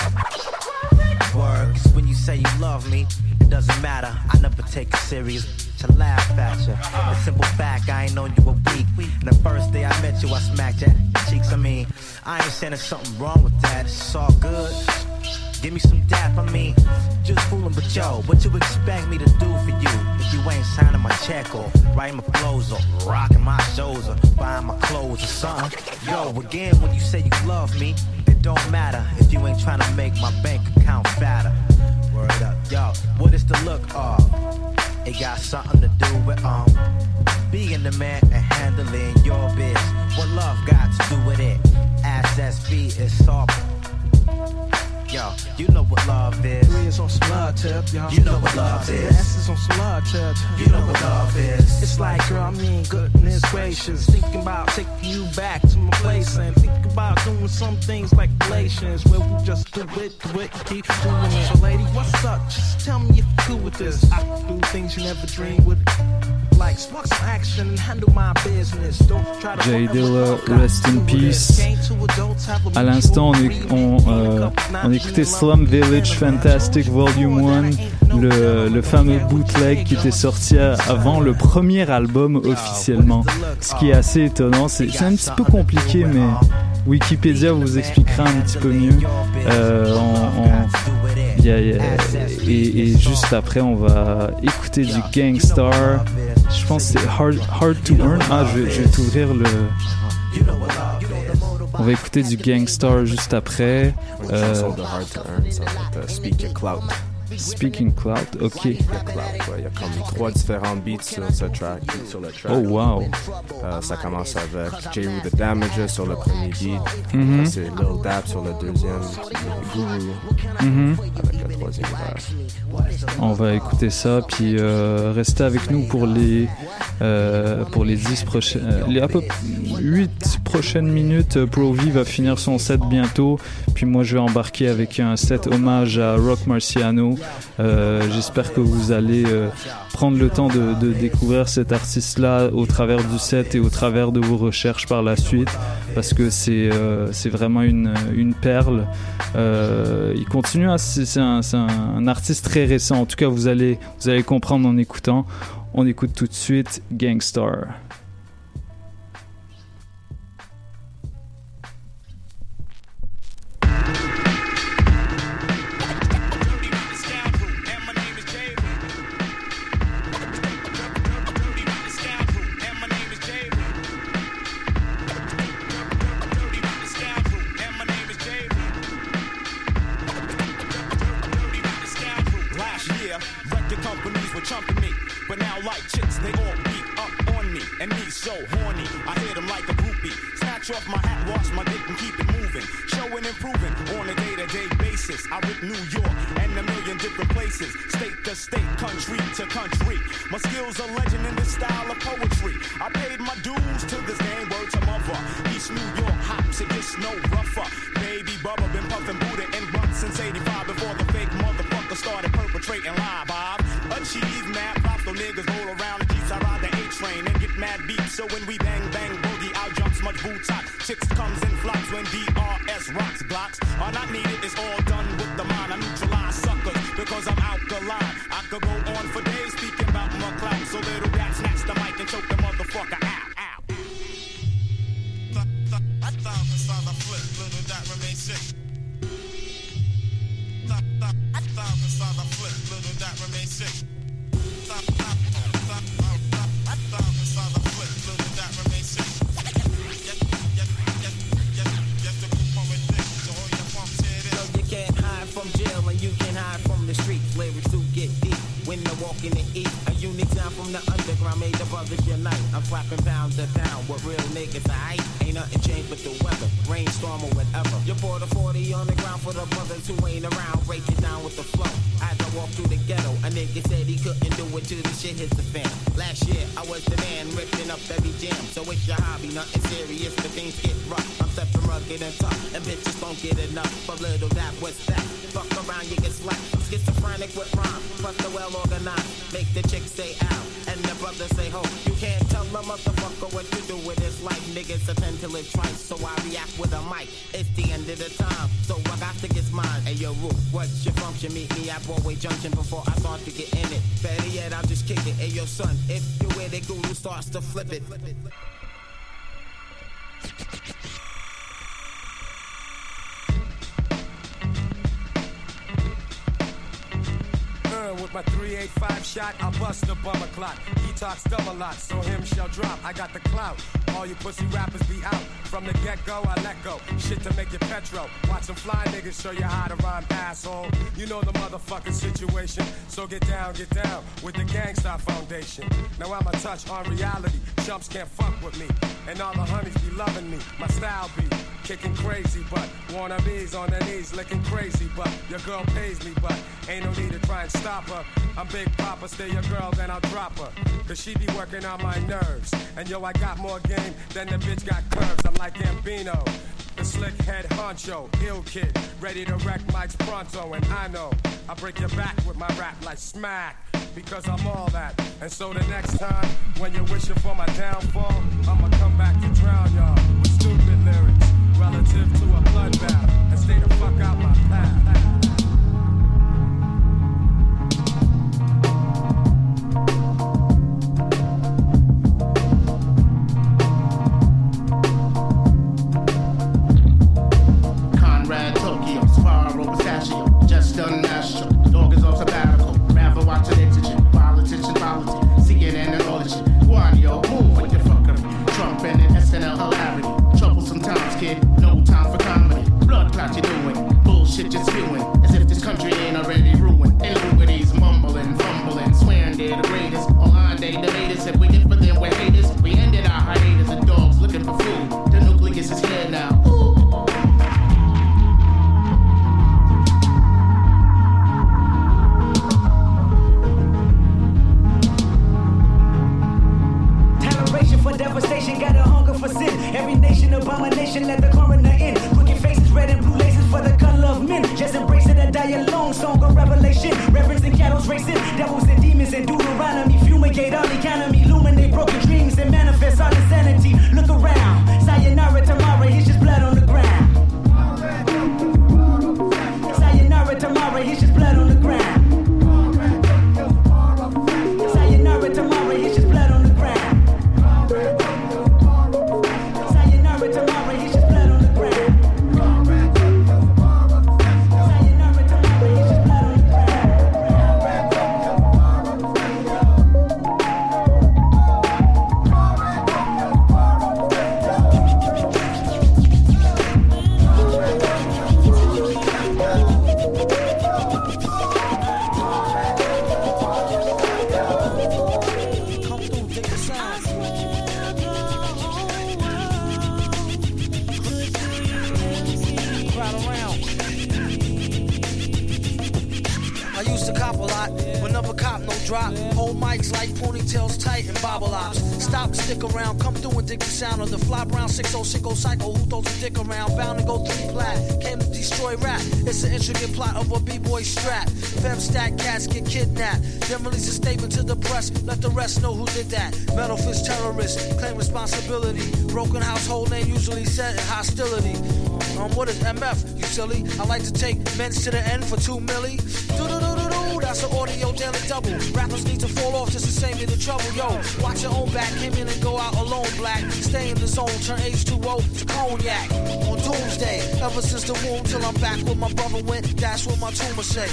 Words, when you say you love me, it doesn't matter. I never take it serious to laugh at you. The simple fact, I ain't known you a week. And the first day I met you, I smacked your cheeks. I mean, I ain't saying there's something wrong with that. It's all good. Give me some dap, I mean, just fooling, but yo, what you expect me to do for you if you ain't signing my check or writing my flows or rocking my shows or buying my clothes or something? Yo, again, when you say you love me, it don't matter if you ain't trying to make my bank account fatter. Word up, yo, what is the look of? It got something to do with um being the man and handling your biz. What love got to do with it? Feet, it's all. Yo, you know what love is. On some love tip, y'all. You know what love is on some love tip. You know what love is. It's like, girl, I mean, goodness gracious. Thinking about taking you back to my place and thinking about doing some things like relations where we just do it, do it, keep doing it. So, lady, what's up? Just tell me if you're cool with this. I can do things you never dreamed would. Like, spark some action and handle my business. Don't try to Jay Dilla, rest in peace. À l'instant, on, est- on, euh, on écoutait Slum Village Fantastic Volume 1, le, fameux bootleg qui était sorti avant le premier album officiellement. Ce qui est assez étonnant, c'est un petit peu compliqué, mais Wikipédia vous expliquera un petit peu mieux. Euh, et, juste après, on va écouter du Gangstar. Je pense que c'est Hard, to Earn. Ah, je vais, t'ouvrir le. On va écouter du Gangstar juste après. Euh. Speaking Cloud, ok. Ouais, Il y a comme trois différents beats sur ce track, sur le track. Oh, wow. Euh, ça commence avec J. Roo The Damages sur le premier beat. Mhm. Après, C'est Lil Dap sur le deuxième. Guru Mhm. le troisième. On va écouter ça, puis euh, restez avec nous pour les euh, pour les 10 prochaines, euh, les à peu 8 prochaines minutes. Euh, Pro V va finir son set bientôt, puis moi je vais embarquer avec un set hommage à Rock Marciano. Euh, J'espère que vous allez euh, prendre le temps de, découvrir cet artiste-là au travers du set et au travers de vos recherches par la suite, parce que c'est euh, vraiment une, perle. Euh, il continue un, c'est un- un artiste très récent. En tout cas, vous allez vous allez comprendre en écoutant. On écoute tout de suite Gangstar. Say out, and the brothers say ho. You can't tell a motherfucker what to do with his life. Niggas attend to live twice, so I react with a mic. It's the end of the time, so I got to get mine. Hey yo, Roof, what's your function? Meet me at Broadway Junction before I start to get in it. Better yet, I'll just kick it. Hey your son, if you with it, Guru starts to flip it. Uh, with my 385 shot, I'll bust the bummer clock. He talks a lot, so him shall drop. I got the clout. All you pussy rappers be out. From the get go, I let go. Shit to make you petro. Watch some fly niggas show you how to rhyme, asshole. You know the motherfucking situation. So get down, get down with the Gang Starr Foundation. Now I'm a touch on reality. Chumps can't fuck with me. And all the honeys be loving me. My style be kicking crazy, but wannabes on their knees licking crazy, but your girl pays me, but ain't no need to try and stop her. I'm Big Papa, stay your girl, then I'll drop her. Cause she be working on my nerves. And yo, I got more game than the bitch got curves. I'm like Gambino. The slick head honcho, ill kid, ready to wreck mics pronto, and I know I break your back with my rap like smack, because I'm all that. And so the next time, when you're wishing for my downfall, I'ma come back to drown y'all with stupid lyrics relative to a bloodbath, and stay the fuck out my path. Bullshit you spewing. As if this country ain't already ruined. Illumities mumbling, fumbling, swearing they're the greatest. Online they debaters, if we differ then we're haters. We ended our hiatus and dogs looking for food. The nucleus is here now. Ooh. For devastation, got a hunger for sin. Every nation, abomination, let the Song of revelation. Reverence cattle's racing. Devils and demons and Deuteronomy. Fumigate all economy. Illuminate broken dreams and manifest all insanity. Look around. Sayonara tomorrow, it's just blood on the ground. Hostility. Um, what is MF? You silly. I like to take men's to the end for two milli. Do do do do do. That's an audio daily double. Rappers need to fall off just to save me the trouble. Yo, watch your own back. Him in and go out alone. Black. Stay in the zone. Turn H2O to cognac. On doomsday. Ever since the womb till I'm back where my brother went. That's what my tumor say.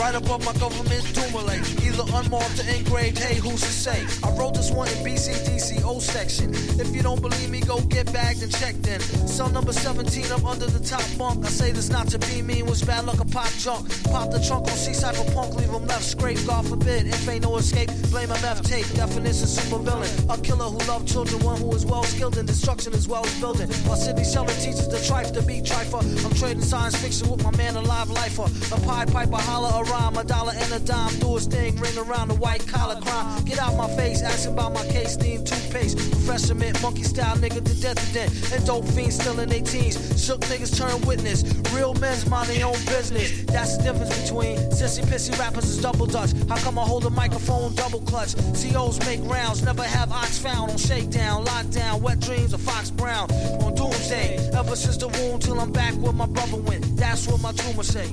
Right above my government doomale. Either unmarked or engraved, hey, who's to say? I wrote this one in BCDC O section. If you don't believe me, go get bagged and checked in. Cell number 17, I'm under the top bunk. I say this not to be mean, was bad luck a pop junk. Pop the trunk on C punk, leave him left scrape. God forbid, if ain't no escape, blame MF tape. Definition super villain. A killer who loved children, one who is well skilled in destruction as well as building. While Sidney Sheldon teaches the trife to be trifer. I'm trading science fiction with my man, a live lifer. A pie pipe, piper, holler a rhyme, a dollar and a dime, do his thing, ring around the white collar crime. Get out my face, asking about my case, steam toothpaste, refreshment, monkey style nigga to death to death, and dope fiends still in their teens. Shook niggas turn witness, real men's mind their own business. That's the difference between sissy pissy rappers is double dutch. How come I hold a microphone double clutch? COs make rounds, never have ox found on shakedown, lockdown, wet dreams of Fox Brown on doomsday. Ever since the womb till I'm back where my brother went. That's what my tumor say.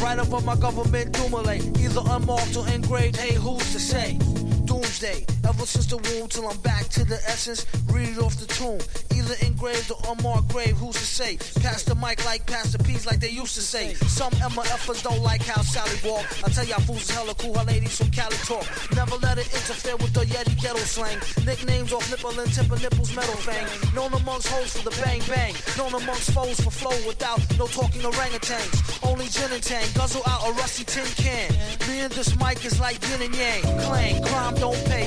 Right above my government doomale. Either unmarked or engraved, hey, who's to say? Doomsday. Ever since the womb till I'm back to the essence. Read it off the tomb. Either engraved or unmarked grave, who's to say? Pass the mic like Pastor P's like they used to say. Some MFers don't like how Sally walk. I tell y'all fools is hella cool, her ladies from Cali talk. Never let it interfere with the Yeti ghetto slang. Nicknames off nipple and tip of nipples metal fang. Known amongst hoes for the bang bang. Known amongst foes for flow without no talking orangutans. Only gin and tang. Guzzle out a rusty tin can. Me and this mic is like yin and yang. Clang, crime don't pay.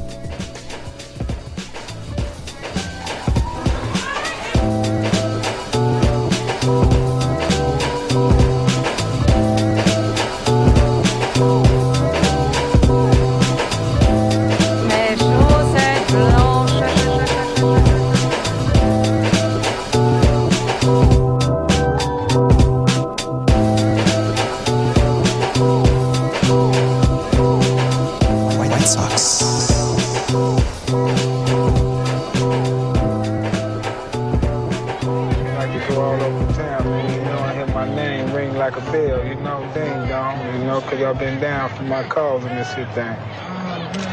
Thing.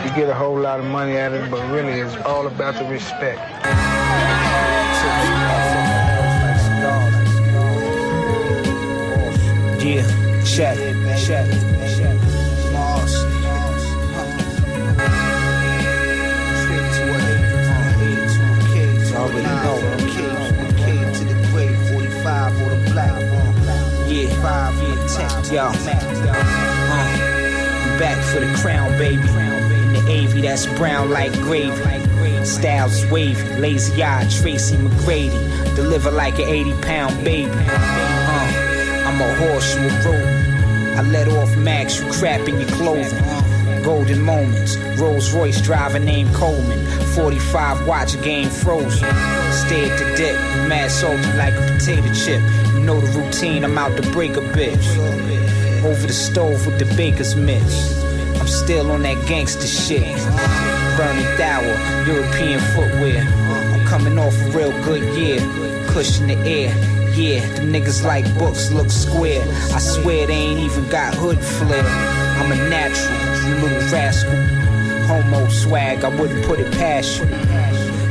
You get a whole lot of money out of it, but really it's all about the respect. That's brown like gravy. Styles is wavy, lazy eye, Tracy McGrady. Deliver like an 80 pound baby. Uh, I'm a horse, you a rope. I let off max, you crap in your clothing. Golden moments, Rolls Royce driver named Coleman. 45 watch game frozen. Stay at the dip, mad salty like a potato chip. You know the routine, I'm out to break a bitch. Over the stove with the baker's mitch. Still on that gangster shit. Burning Dower, European footwear. I'm coming off a real good year. Cushion the air. Yeah, them niggas like books look square. I swear they ain't even got hood flair. I'm a natural, you little rascal. Homo swag, I wouldn't put it past you.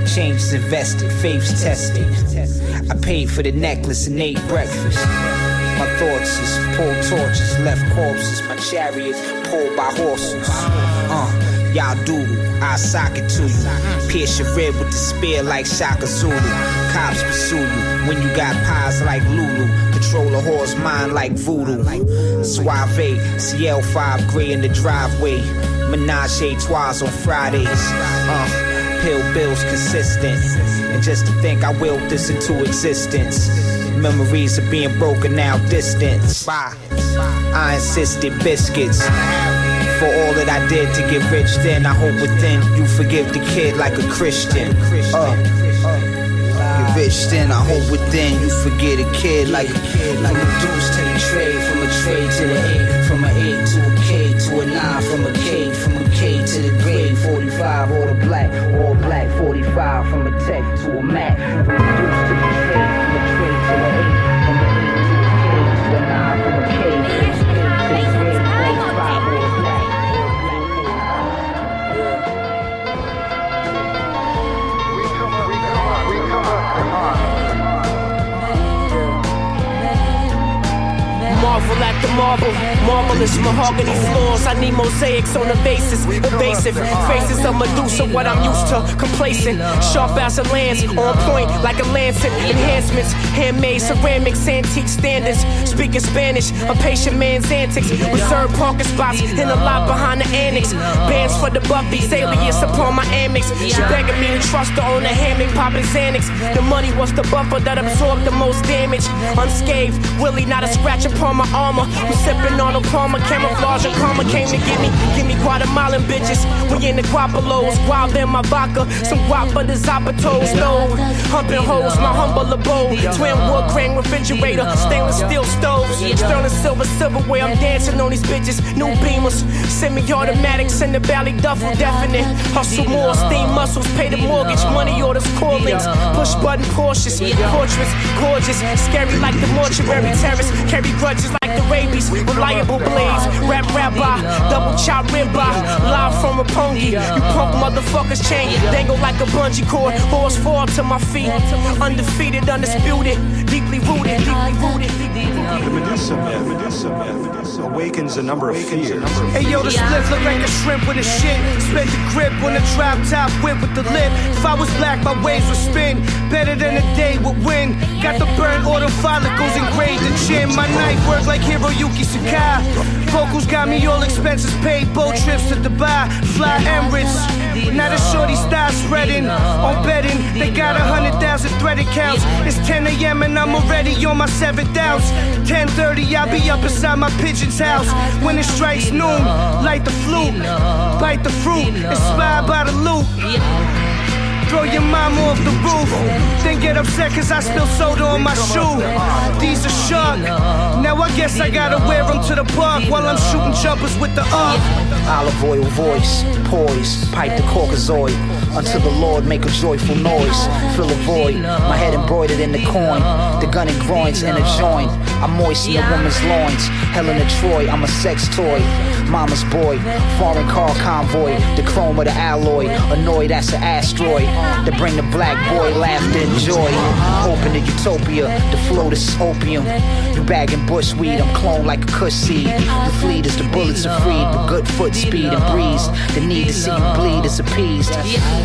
Changes invested, faiths tested. I paid for the necklace and ate breakfast. My thoughts is pulled torches, left corpses. My chariot pulled by horses. Uh, Y'all doodle, I sock it to you. Pierce your rib with the spear like Shaka Zulu. Cops pursue you when you got pies like Lulu. Control a horse mind like voodoo. Suave, CL5 gray in the driveway. Menage a trois on Fridays. Uh, pill bills consistent. And just to think I willed this into existence. Memories of being broken now distance. Bye. I insisted biscuits. For all that I did to get rich, then I hope within you forgive the kid like a Christian. Uh. Get rich, then I hope within you forget a kid like a kid. Like a deuce to the trade, from a trade to the eight, from an eight to a K to a nine, from a K, from a K to the grade. 45, all the black, all black. 45 from a tech to a Mac, from a deuce to the trade, from a trade to a eight, marble, marvelous mahogany floors. I need mosaics on the basis, evasive faces of Medusa. What I'm used to, complacent, sharp as a lance, on point like a lancet. Enhancements, handmade ceramics, antique standards. Speaking Spanish, a patient man's antics. Reserved parking spots in the lot behind the annex. Bands for the Buffy's alias upon my Amex. She begging me to trust her on the hammock, popping Xanax. The money was the buffer that absorbed the most damage. Unscathed, Willie, not a scratch upon my armor. I'm sipping on a Palmer, camouflage and karma came to get me. Give me Guatemalan bitches. We in the Guapalos, wild in my vodka. Some guap for the Zapatos, no. Humping hoes, my humble abode. Twin wood grain refrigerator, stainless steel stoves. Sterling silver silverware, I'm dancing on these bitches. New beamers, semi automatics in the valley duffel, definite. Hustle more, steam muscles, pay the mortgage, money orders, callings. Push button Porsches, portraits, gorgeous. Scary like the mortuary terrace. Carry grudges like the rabies. Reliable blades, rap rabbi, ah, double chop ribeye. Ah. Live from a Roppongi. You punk motherfuckers chain, dangle like a bungee cord. Horse fall to my feet. Undefeated, undisputed, deeply rooted, deeply rooted. The Medusa myth, Medusa myth, Medusa awakens a number of fears. Hey yo, the split look like a shrimp with a shit. Spent the grip on a drop top whip with the lip. If I was black, my waves would spin. Better than a day would win. Got the burn auto follicles engraved in chin. My knife work like Hiroyuki Sakai. Vocals got me all expenses paid. Boat trips to Dubai, fly Emirates. Now the shorty style spreading on betting. They got a hundred thousand threaded counts. It's 10 a.m. and I'm already on my seventh ounce. 10:30, I'll be up inside my pigeon's house. When it strikes noon, light the flute, bite the fruit, inspired by the loot. Throw your mama off the roof, then get upset cause I spill soda on my shoe. These are sharp. Now I guess I gotta wear them to the park while I'm shooting jumpers with the arc. Olive oil voice, poise, pipe the Caucasoid. Until the Lord make a joyful noise. Fill a void, my head embroidered in the coin. The gun and groins in a joint. I moisten a woman's loins. Helen of Troy, I'm a sex toy. Mama's boy, foreign car convoy. The chrome of the alloy. Annoyed, that's an asteroid. To bring the black boy laughter and joy. Open to utopia, the flow is opium. You bagging bushweed, I'm cloned like a cuss seed. The fleet is the bullets are freed, but good foot speed and breeze. The need to see you bleed is appeased.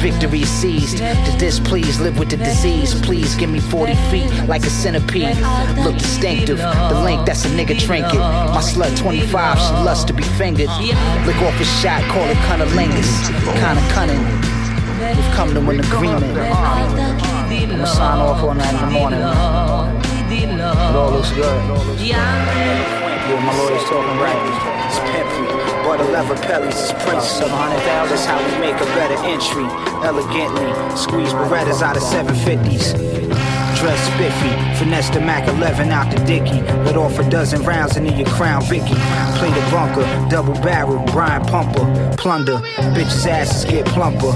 Victory is seized. The displeased live with the disease. Please give me 40 feet like a centipede. Look distinctive. The link, that's a nigga trinket. My slut 25, she loves to be fingered. Lick off a shot, call it cunnilingus. Kinda cunning. We've come to an agreement. I'ma sign off on that in the morning. It all looks good. Yeah, my lawyer's talking right. It's pimpy. But the leather pellies is Prince. 700,000. That's how we make a better entry. Elegantly. Squeeze Berettas out of 750s. Dress spiffy, finesse the Mac 11 out the dicky. Let off a dozen rounds into your crown Vicky. Play the bunker, double barrel, Brian Pumper. Plunder, bitches' asses get plumper.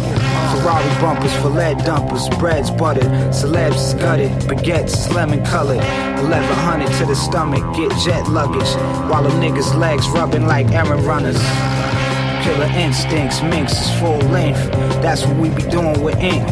Ferrari bumpers for lead dumpers. Breads buttered, celebs gutted. Baguettes lemon colored. 1100 to the stomach, get jet luggage. While the niggas' legs rubbing like errand runners. Killer instincts, minks is full length. That's what we be doing with ink.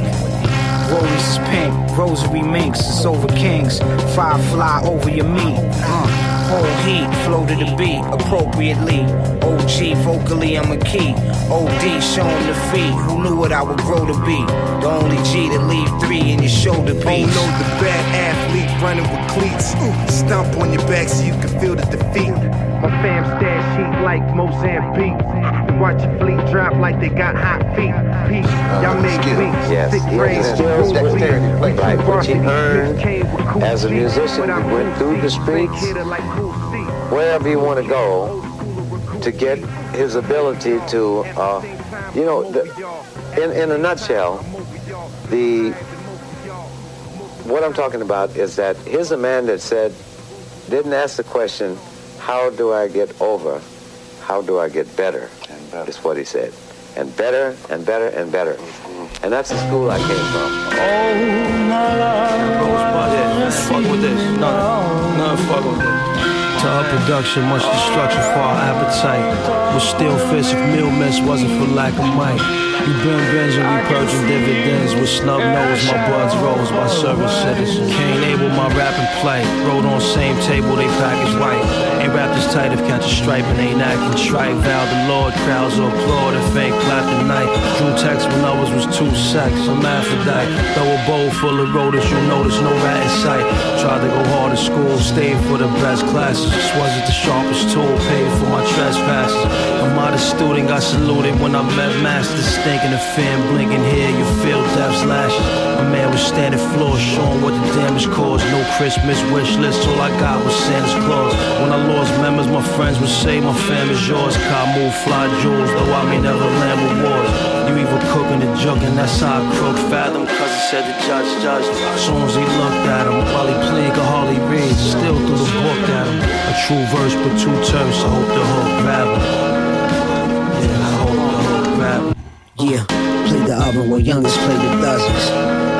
Rollies is pink, rosary minks, it's over kings. Fire fly over your meat. Uh. Whole heat, flow to the beat appropriately. OG vocally, I'm a key. OD showing the feet. Who knew what I would grow to be? The only G to leave three in your shoulder piece. Oh no, the bad athlete running with cleats. Stomp on your back so you can feel the defeat. My fam stash heat like Mozambique. Watch your fleet drop like they got hot feet. Peace, y'all make weeks. Yes, skills, rules, dexterity, two which he earned came with cool as a musician. He went through the streets, wherever you want to go, to get his ability to, uh, you know, the, in, in a nutshell, the what I'm talking about is that here's a man that said, didn't ask the question, how do I get over? How do I get better? Is what he said. And better and better and better. And that's the school I came from. Yeah, fuck with this. None. None fuck with this. To our production, much destruction for our appetite. Would still fish if meal mess wasn't for lack of might. We burn bins and we purging dividends with snub nose. My buds rose by serving citizens. Can't able my rap and play. Rode on same table, they package white. Ain't wrapped as tight if catch a stripe and ain't acting trite. Vow the Lord, crowds will applaud if ain't clap the night. Drew text when others was two sex. I'm Aphrodite. Throw a bowl full of rotors, you'll notice no rat in sight. Tried to go hard at school, stayed for the best classes. This wasn't the sharpest tool, paid for my trespasses. A modest student got saluted when I met Master masters. Stinking the fan, blinking here, you feel death's lashes. My man was standing floor, showing what the damage caused. No Christmas wish list, all I got was Santa's Claus. When I lost members, my friends would say, My fam is yours. Car move, fly jewels, though I may never land awards. You either cooking jugging, that's how I crook fathom. Cousin said the judge judged. Soon as he looked at him, while he played, could hardly read. Still threw the book at him. A true verse, but two terms, so hope the hook grab him. Yeah, played the oven where youngest played the dozens.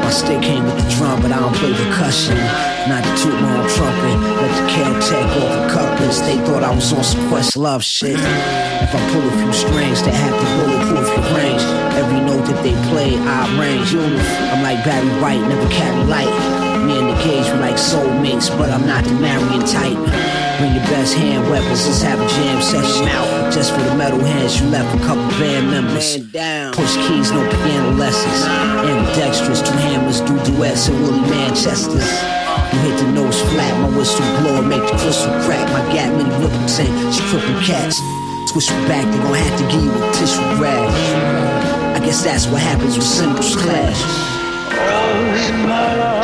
My stick came with the drum, but I don't play percussion. Not to toot my own trumpet, let the Caltech off the couplets. They thought I was on some Questlove shit. If I pull a few strings, they have to bulletproof your range. Every note that they play, I arrange. You know, I'm like Barry White, never carry light. Me and the cage, we like soulmates, but I'm not the marrying type. Bring your best hand weapons, let's have a jam session out. Just for the metal hands, you left a couple band members. Push keys, no piano lessons. Ambidextrous, two hammers, do duets and Willie Manchester's. You hit the nose flat, my whistle blow, make the crystal crack. My gap many ripples and she cripple cats. Twist you back, they gon' have to give you a tissue grab. I guess that's what happens when cymbals clash. Oh,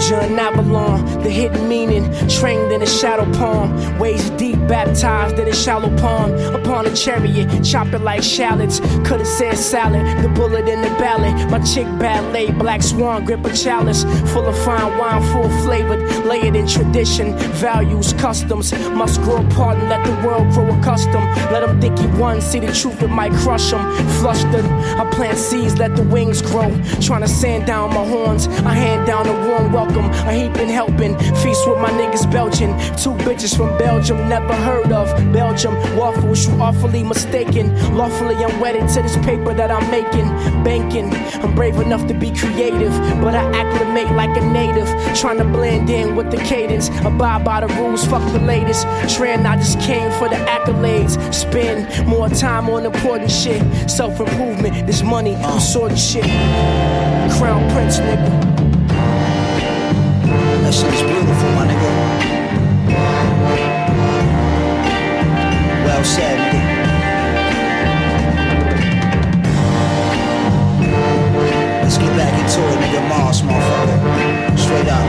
soldier in Avalon, the hidden meaning, trained in a shadow palm, waist deep, baptized in a shallow pond. Upon a chariot, chop it like shallots. Could have said salad, the bullet in the ballad. My chick ballet, black swan, grip a chalice, full of fine wine, full flavored, layered in tradition, values, customs. Must grow apart and let the world grow accustomed. Let them think you won, see the truth, it might crush them. Flustered, I plant seeds, let the wings grow. Trying to sand down my horns, I hand down a warm welcome, a heaping helping. Feast with my niggas Belgian. Two bitches from Belgium, never heard of. Belgium, waffles, you awfully mistaken. Lawfully, I'm wedded to this paper that I'm making. Banking, I'm brave enough to be creative, but I acclimate like a native. Trying to blend in with the cadence. Abide by the rules, fuck the latest. Trend, I just came for the accolades. Spend more time on important shit. Self improvement, this money, I'm sorting shit. Crown Prince, nigga. That beautiful, my nigga. Well said, nigga. Let's get back into it, nigga. Mars, motherfucker. Straight up.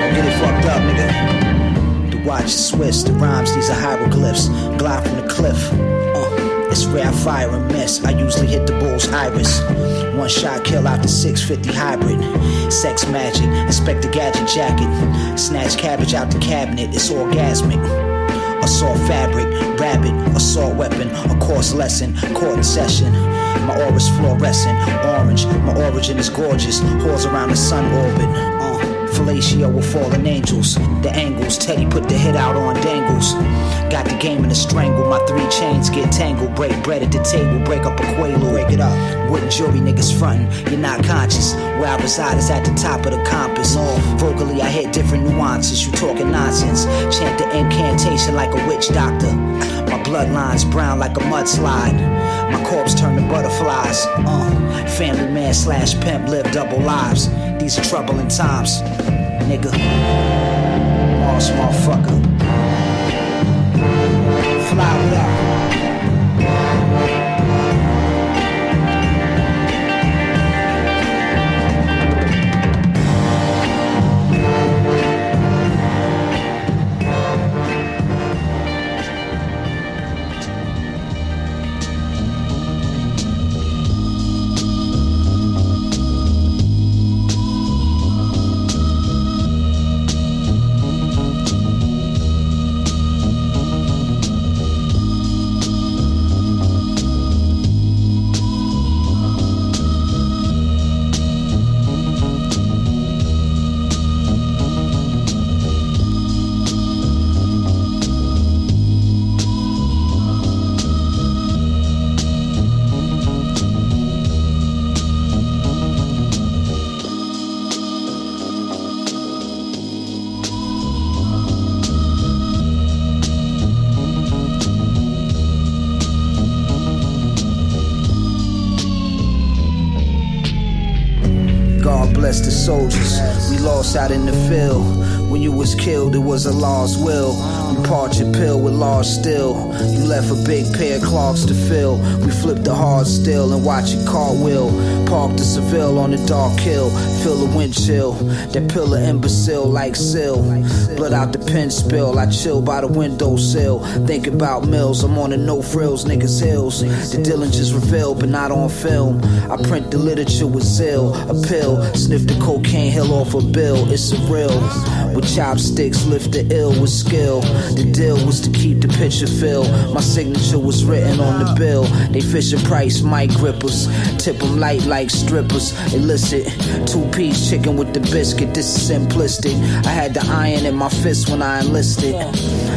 Don't get it fucked up, nigga. The watch is Swiss, the rhymes, these are hieroglyphs. Glide from the cliff. It's rare I fire and miss. I usually hit the bull's iris. One shot kill out the 650 hybrid. Sex magic, inspect the gadget jacket. Snatch cabbage out the cabinet, it's orgasmic. Assault fabric, rabbit, assault weapon, a course lesson, court session. My aura's fluorescent, orange. My origin is gorgeous, whores around the sun orbit. Fellatio with fallen angels. The angles, Teddy put the hit out on dangles. Got the game in a strangle, my three chains get tangled. Break bread at the table, break up a quaalude. Break it up. Wouldn't jury niggas frontin', you're not conscious. Where I reside is at the top of the compass. Vocally, I hit different nuances. You talking nonsense. Chant the incantation like a witch doctor. My bloodline's brown like a mudslide. My corpse turned to butterflies. Uh, family man slash pimp live double lives. These are troubling times, nigga. Moss motherfucker. Out in the field. When you was killed, it was a lost will. Part your pill with large still. You left a big pair of clogs to fill. We flipped the hard still and watch it cartwheel. Parked the Seville on the dark hill. Feel the wind chill. That pillar imbecile like sill. Blood out the pen spill. I chill by the windowsill. Think about mills. I'm on the no frills niggas hills. The Dillinger's revealed, but not on film. I print the literature with zeal. A pill. Sniff the cocaine hill off a bill. It's surreal. With chopsticks, lift the ill with skill. The deal was to keep the picture filled. My signature was written on the bill. They Fisher Price mic grippers. Tip them light like strippers. Illicit. Two piece chicken with the biscuit. This is simplistic. I had the iron in my fist when I enlisted.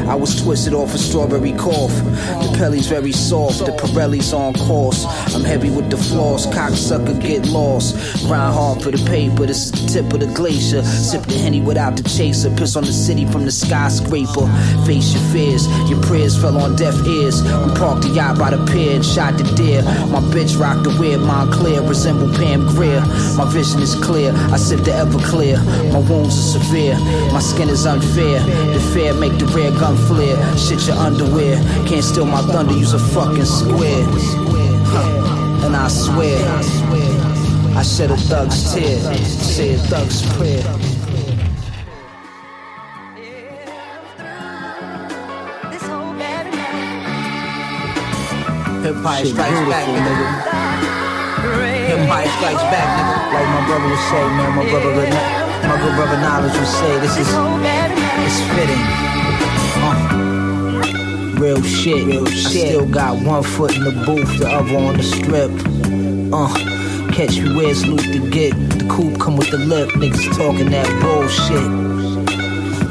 I was twisted off a strawberry cough. The Pelly's very soft. The Pirelli's on course. I'm heavy with the floss. Cocksucker get lost. Grind hard for the paper. This is the tip of the glacier. Sip the henny without the chaser. Piss on the city from the skyscraper. Face your fears. Your prayers fell on deaf ears. We parked the yacht by the pier and shot the deer. My bitch rocked the weird Moncler. Resemble Pam Grier. My vision is clear. I sip the Everclear. My wounds are severe. My skin is unfair. The fair make the rare gun flare. Shit your underwear. Can't steal my thunder. Use a fucking square. And I swear. I shed a thug's tear. Say a thug's prayer. Hop strikes back, nigga. Hop strikes back, nigga. Like my brother would say, man. My brother would, my good brother knowledge would say, this is it's fitting. Uh, real shit. Real shit. I still got one foot in the booth, the other on the strip. Uh, catch me where it's loot to get. The coupe come with the lip, niggas talking that bullshit.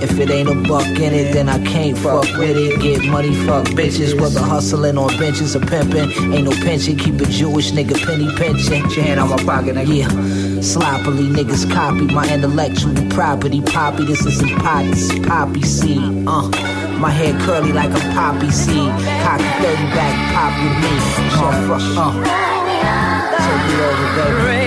If it ain't a buck in it, then I can't fuck with it. Get money, fuck bitches, whether hustling on benches or pimping. Ain't no pension, keep a Jewish nigga penny pension. Your hand on my pocket, nigga. Yeah. Sloppily, niggas copy my intellectual property. Poppy, this isn't pot, this is poppy seed. Uh. My hair curly like a poppy seed. Cocky 30 back, pop with me. Fuck, uh. Take it over, baby.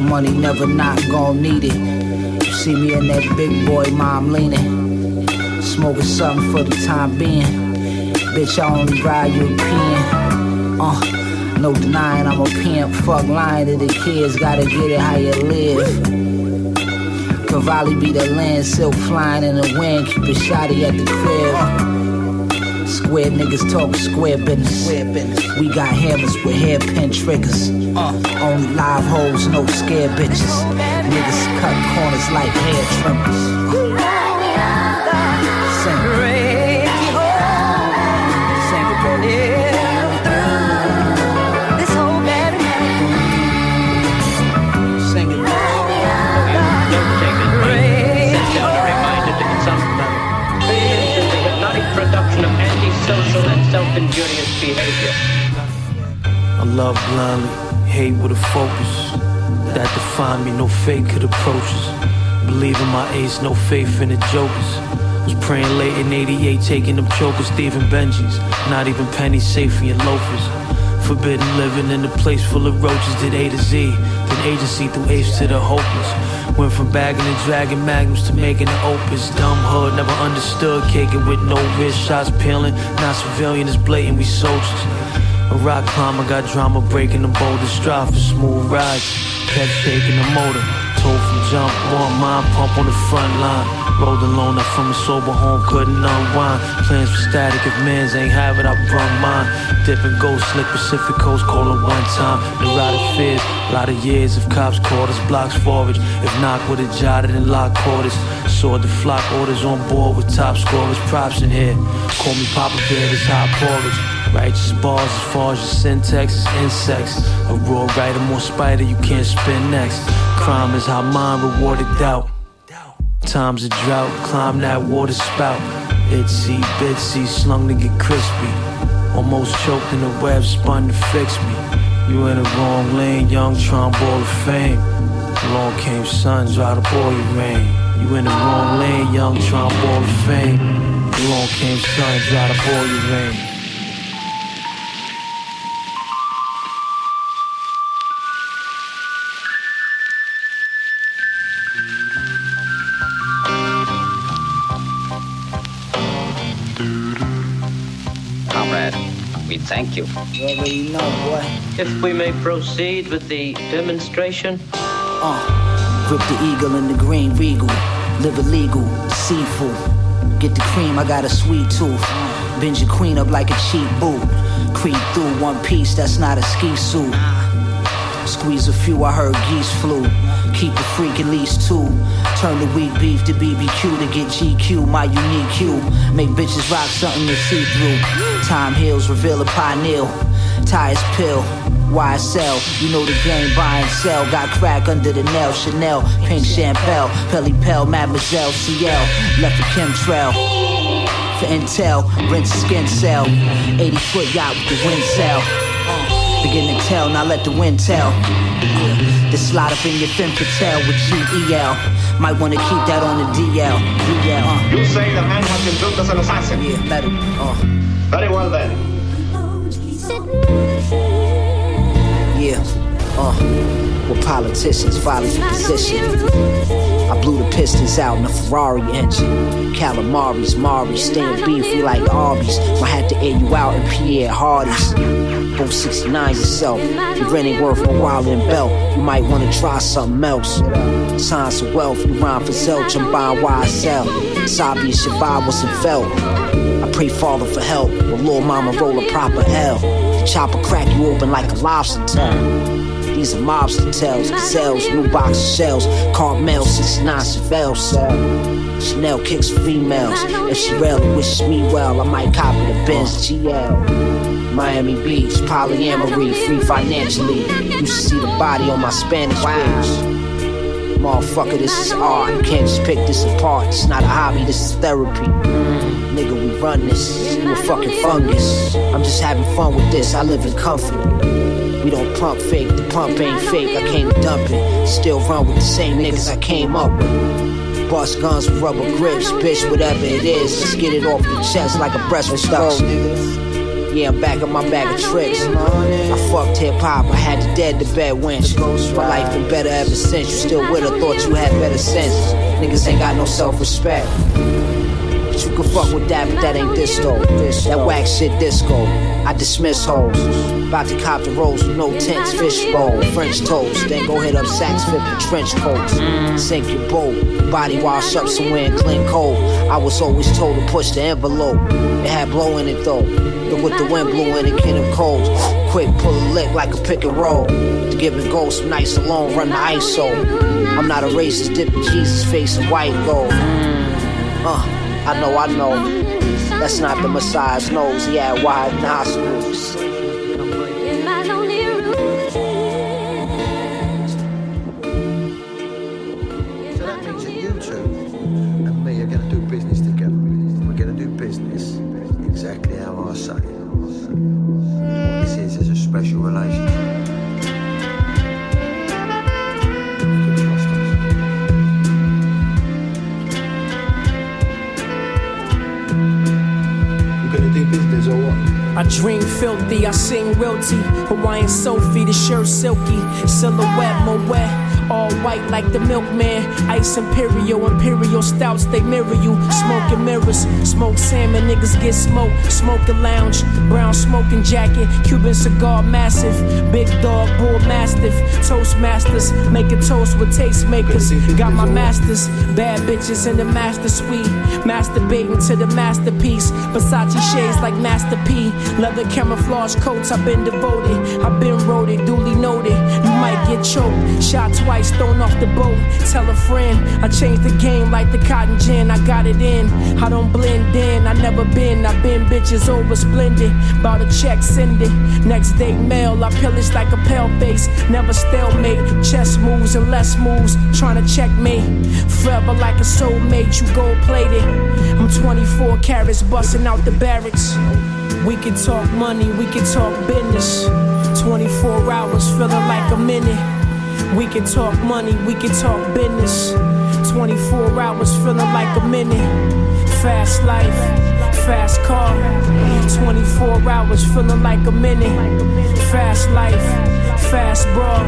Hustle money, never not gon' need it. You see me in that big boy mom leaning. Smoking something for the time being. Bitch, I only ride European. Uh, no denying I'm a pimp. Fuck lying to the kids, gotta get it how you live. Cavalli be the land, silk flying in the wind. Keep it shoddy at the crib. Square niggas talk square business. We got hammers with hairpin triggers. Only live hoes, no scared bitches. Niggas cut corners like hair trimmers. Self-injurious behavior. I love blindly, hate with a focus. That define me, no fake could approach us. Believe in my ace, no faith in the jokers. Was praying late in 88, taking them chokers, Stephen Benji's. Not even pennies, safety and loafers. Forbidden living in a place full of roaches, did A to Z. Then agency through apes to the hopeless. Went from bagging and dragging magnums to making an opus. Dumb hood, never understood. Caking with no wrist, shots peeling. Not civilian, it's blatant, we soldiers. A rock climber got drama breaking the boulders. Strive for smooth rides. Kept shaking the motor. Told from jump, one mind pump on the front line. Rolled alone up from a sober home, couldn't unwind. Plans for static, if mans ain't have it, I brung mine. Dipping ghost, slick Pacific Coast, call it one time. Of fears, a lot of years if cops caught us, blocks forage. If not, would've jotted and locked quarters. Saw the flock orders on board with top scorers, props in here. Call me Papa Bear, this hot porridge. Righteous bars as far as your syntax is insects. A raw writer, more spider you can't spin next. Crime is how mind rewarded doubt. Times of drought, climb that water spout. Itsy bitsy, slung to get crispy. Almost choked in the web, spun to fix me. You in the wrong lane, young Trump ball of fame. Along came sun, dry the boy your rain. You in the wrong lane, young Trump ball of fame. Along came sun, dry the boy your rain. Thank you. You know, boy. If we may proceed with the demonstration. Uh, grip the eagle in the green regal. Live illegal, seafood. Get the cream, I got a sweet tooth. Bend your queen up like a cheap boot. Creep through one piece, that's not a ski suit. Squeeze a few, I heard geese flew. Keep a freak at least two. Turn the weak beef to BBQ to get GQ, my unique cue. Make bitches rock something to see through. Time heals, reveal a pineal. Tires pill. YSL, you know the game, buy and sell. Got crack under the nail, Chanel, pink champagne, Pelly Pell, Mademoiselle CL, left a chemtrail. For intel, rinse skin cell, 80 foot yacht with the wind sail. Begin to tell, now let the wind tell. This slide up in your fin tell with GEL. Might wanna keep that on the DL. DL. Uh. You say the man has been built as an assassin? Yeah, let him. Uh. Very well then. Yeah. Uh. Well, politicians violate your position. I blew the pistons out in a Ferrari engine. Calamaris, Mari, staying beefy like Arby's. Might have to air you out in Pierre Hardy's. Both 69 yourself. If rent ain't worth a while in belt, you might wanna try something else. Signs of wealth, you rhyme for Zelch, I'm buying YSL. Your vibe wasn't felt. I pray Father for help. When Lil Mama roll a proper L. The chopper crack you open like a lobster tail. These are mobster tails, gazelles, new box of shells, Carmel, 69 Chevelle cell. Chanel kicks females. If she rarely wishes me well, I might copy the Benz GL. Miami Beach, polyamory, free financially. You should see the body on my Spanish wow. Motherfucker, this is art. You can't just pick this apart. It's not a hobby, this is therapy. Nigga, we run this. You a fucking fungus. I'm just having fun with this. I live in comfort. We don't pump fake, the pump ain't fake. I came to dump it. Still run with the same niggas I came up with. Bust guns with rubber grips, bitch, whatever it is. Let's get it off the chest like a breast with stuff. Yeah, I'm back on my bag of tricks. I fucked hip hop, I had to dead the bed winch. My life been better ever since. You still with her, thought you had better sense. Niggas ain't got no self respect. Bitch, you can fuck with that, but that ain't this though. That whack shit disco. I dismiss hoes. About to cop the rolls with no tents, fishbowl, French toast. Then go hit up Saks Fifth and trench coats. Sink your boat. Body wash up somewhere in clean cold. I was always told to push the envelope. It had blow in it though. Look what the wind blew in it, Kingdom Cold. Quick, pull a lick like a pick and roll. To give it gold some nights alone, run the ISO. I'm not a racist, dipping Jesus face in white gold. Uh, I know, I know. That's not the Messiah's nose, he had wide nostrils. I sing wilty. Hawaiian Sophie, the shirt silky. Silhouette, Moet. All white like the milkman. Ice Imperial, Imperial stouts, they mirror you. Smoking mirrors, smoke salmon, niggas get smoked. Smoking lounge, brown smoking jacket. Cuban cigar massive. Big dog, bull mastiff. Toastmasters, making toast with tastemakers. Got my masters, bad bitches in the master suite. Masturbating to the masterpiece. Versace shades like Master P. Leather camouflage coats, I've been devoted. I've been roaded, duly noted. You might get choked. Shot twice, thrown off the boat. Tell a friend, I changed the game like the cotton gin. I got it in. I don't blend in. I never been. I've been bitches over splendid. Bought a check, send it. Next day mail, I pillage like a pale face. Never stalemate. Chess moves and less moves. Trying to check me. Forever like a soulmate, you gold plated. I'm 24 carats busting out the barracks. We can talk money, we can talk business. 24 hours feeling like a minute. We can talk money, we can talk business. 24 hours feeling like a minute. Fast life, fast car. 24 hours feeling like a minute. Fast life, fast bra.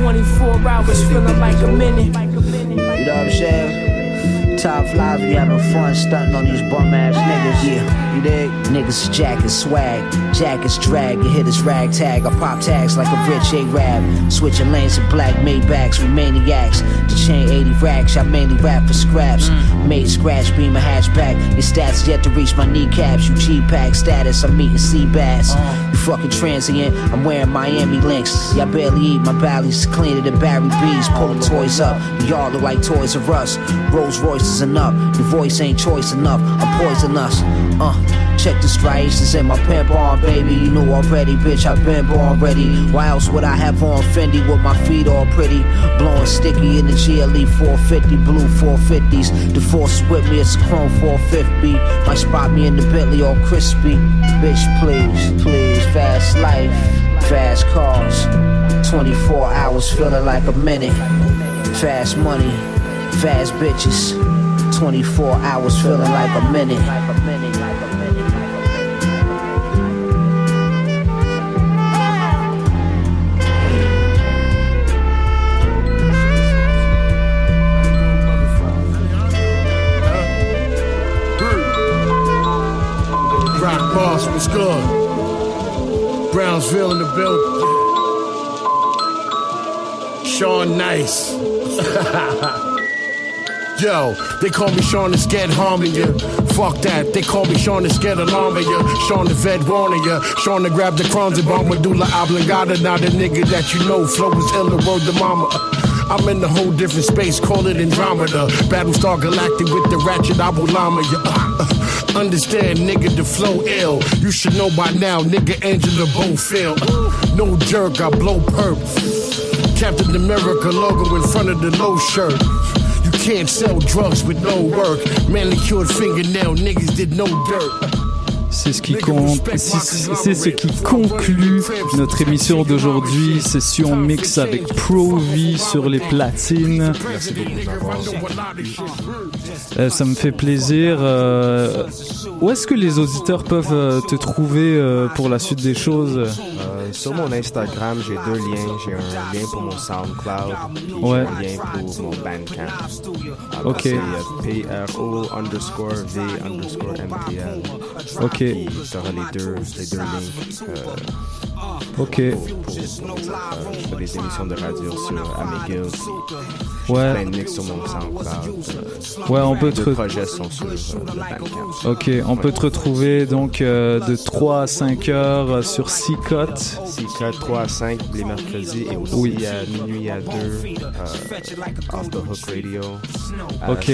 24 hours feeling like a minute. You know what I'm saying? Top flies, we having fun stunting on these bum ass niggas. Yeah, you dig? Niggas jackets swag, jackets drag. You hit us rag tag. I pop tags like a rich A-Rab. Switching lanes to black Maybachs, we maniacs. The chain 80 racks, I mainly rap for scraps. Made scratch, beam a hatchback. Your stats yet to reach my kneecaps. You G-Pack status, I'm meeting sea bass. You fucking transient, I'm wearing Miami links. Y'all barely eat, my belly's cleaner than Barry B's. Pulling toys up, y'all look like Toys R Us. Rolls Royce is enough, your voice ain't choice enough. I'm poisonous. Uh, check the striations in my pimp on, baby. You know already, bitch, I've been born ready. Why else would I have on Fendi with my feet all pretty? Blowing sticky in the GLE 450, blue 450s. The force with me, it's a chrome 450. Might spot me in the Bentley all crispy. Bitch, please, please, fast life, fast cars. 24 hours feeling like a minute. Fast money, fast bitches. 24 hours feeling like a minute. Boss, what's good? Brownsville in the building. Sean Nice. Yo, they call me Sean the Scared harming you. Fuck that, they call me Sean the Scared alarming you. Sean the Vet warning you. Sean the grab the crumbs and bomb medulla oblongata. Now the nigga that you know flow is ill the word the mama. I'm in a whole different space, call it Andromeda. Battlestar Galactic with the ratchet Abulama. Yeah. Understand, nigga, the flow ill. You should know by now, nigga, Angela Bofill. No jerk, I blow perp. Captain America logo in front of the low shirt. You can't sell drugs with no work. Manicured fingernail, niggas did no dirt. C'est ce qui compte, c'est c'est ce qui conclut notre émission d'aujourd'hui. Session mix avec Pro V sur les platines. Euh, ça me fait plaisir. Euh, où est-ce que les auditeurs peuvent euh, te trouver pour la suite des choses? Euh, sur mon Instagram, j'ai deux liens. J'ai un lien pour mon SoundCloud, puis Ouais. j'ai un lien pour mon Bandcamp. Alors, Ok. C'est PRO underscore V underscore MPL. Ok. Puis t'auras les deux, les deux links. euh, Ok. pour- pour- pour. Euh, je fais des émissions de radio sur puis Ouais. Plein de mix sur mon SoundCloud. euh, Ouais, on peut les te re- projets sont sur euh, le. Ok, on peut te retrouver donc euh, de 3 à 5 heures sur 6 cotes. 6 4, 3 à 5 les mercredis et aussi Oui. à minuit à 2 euh, Off the Hook Radio. Ok.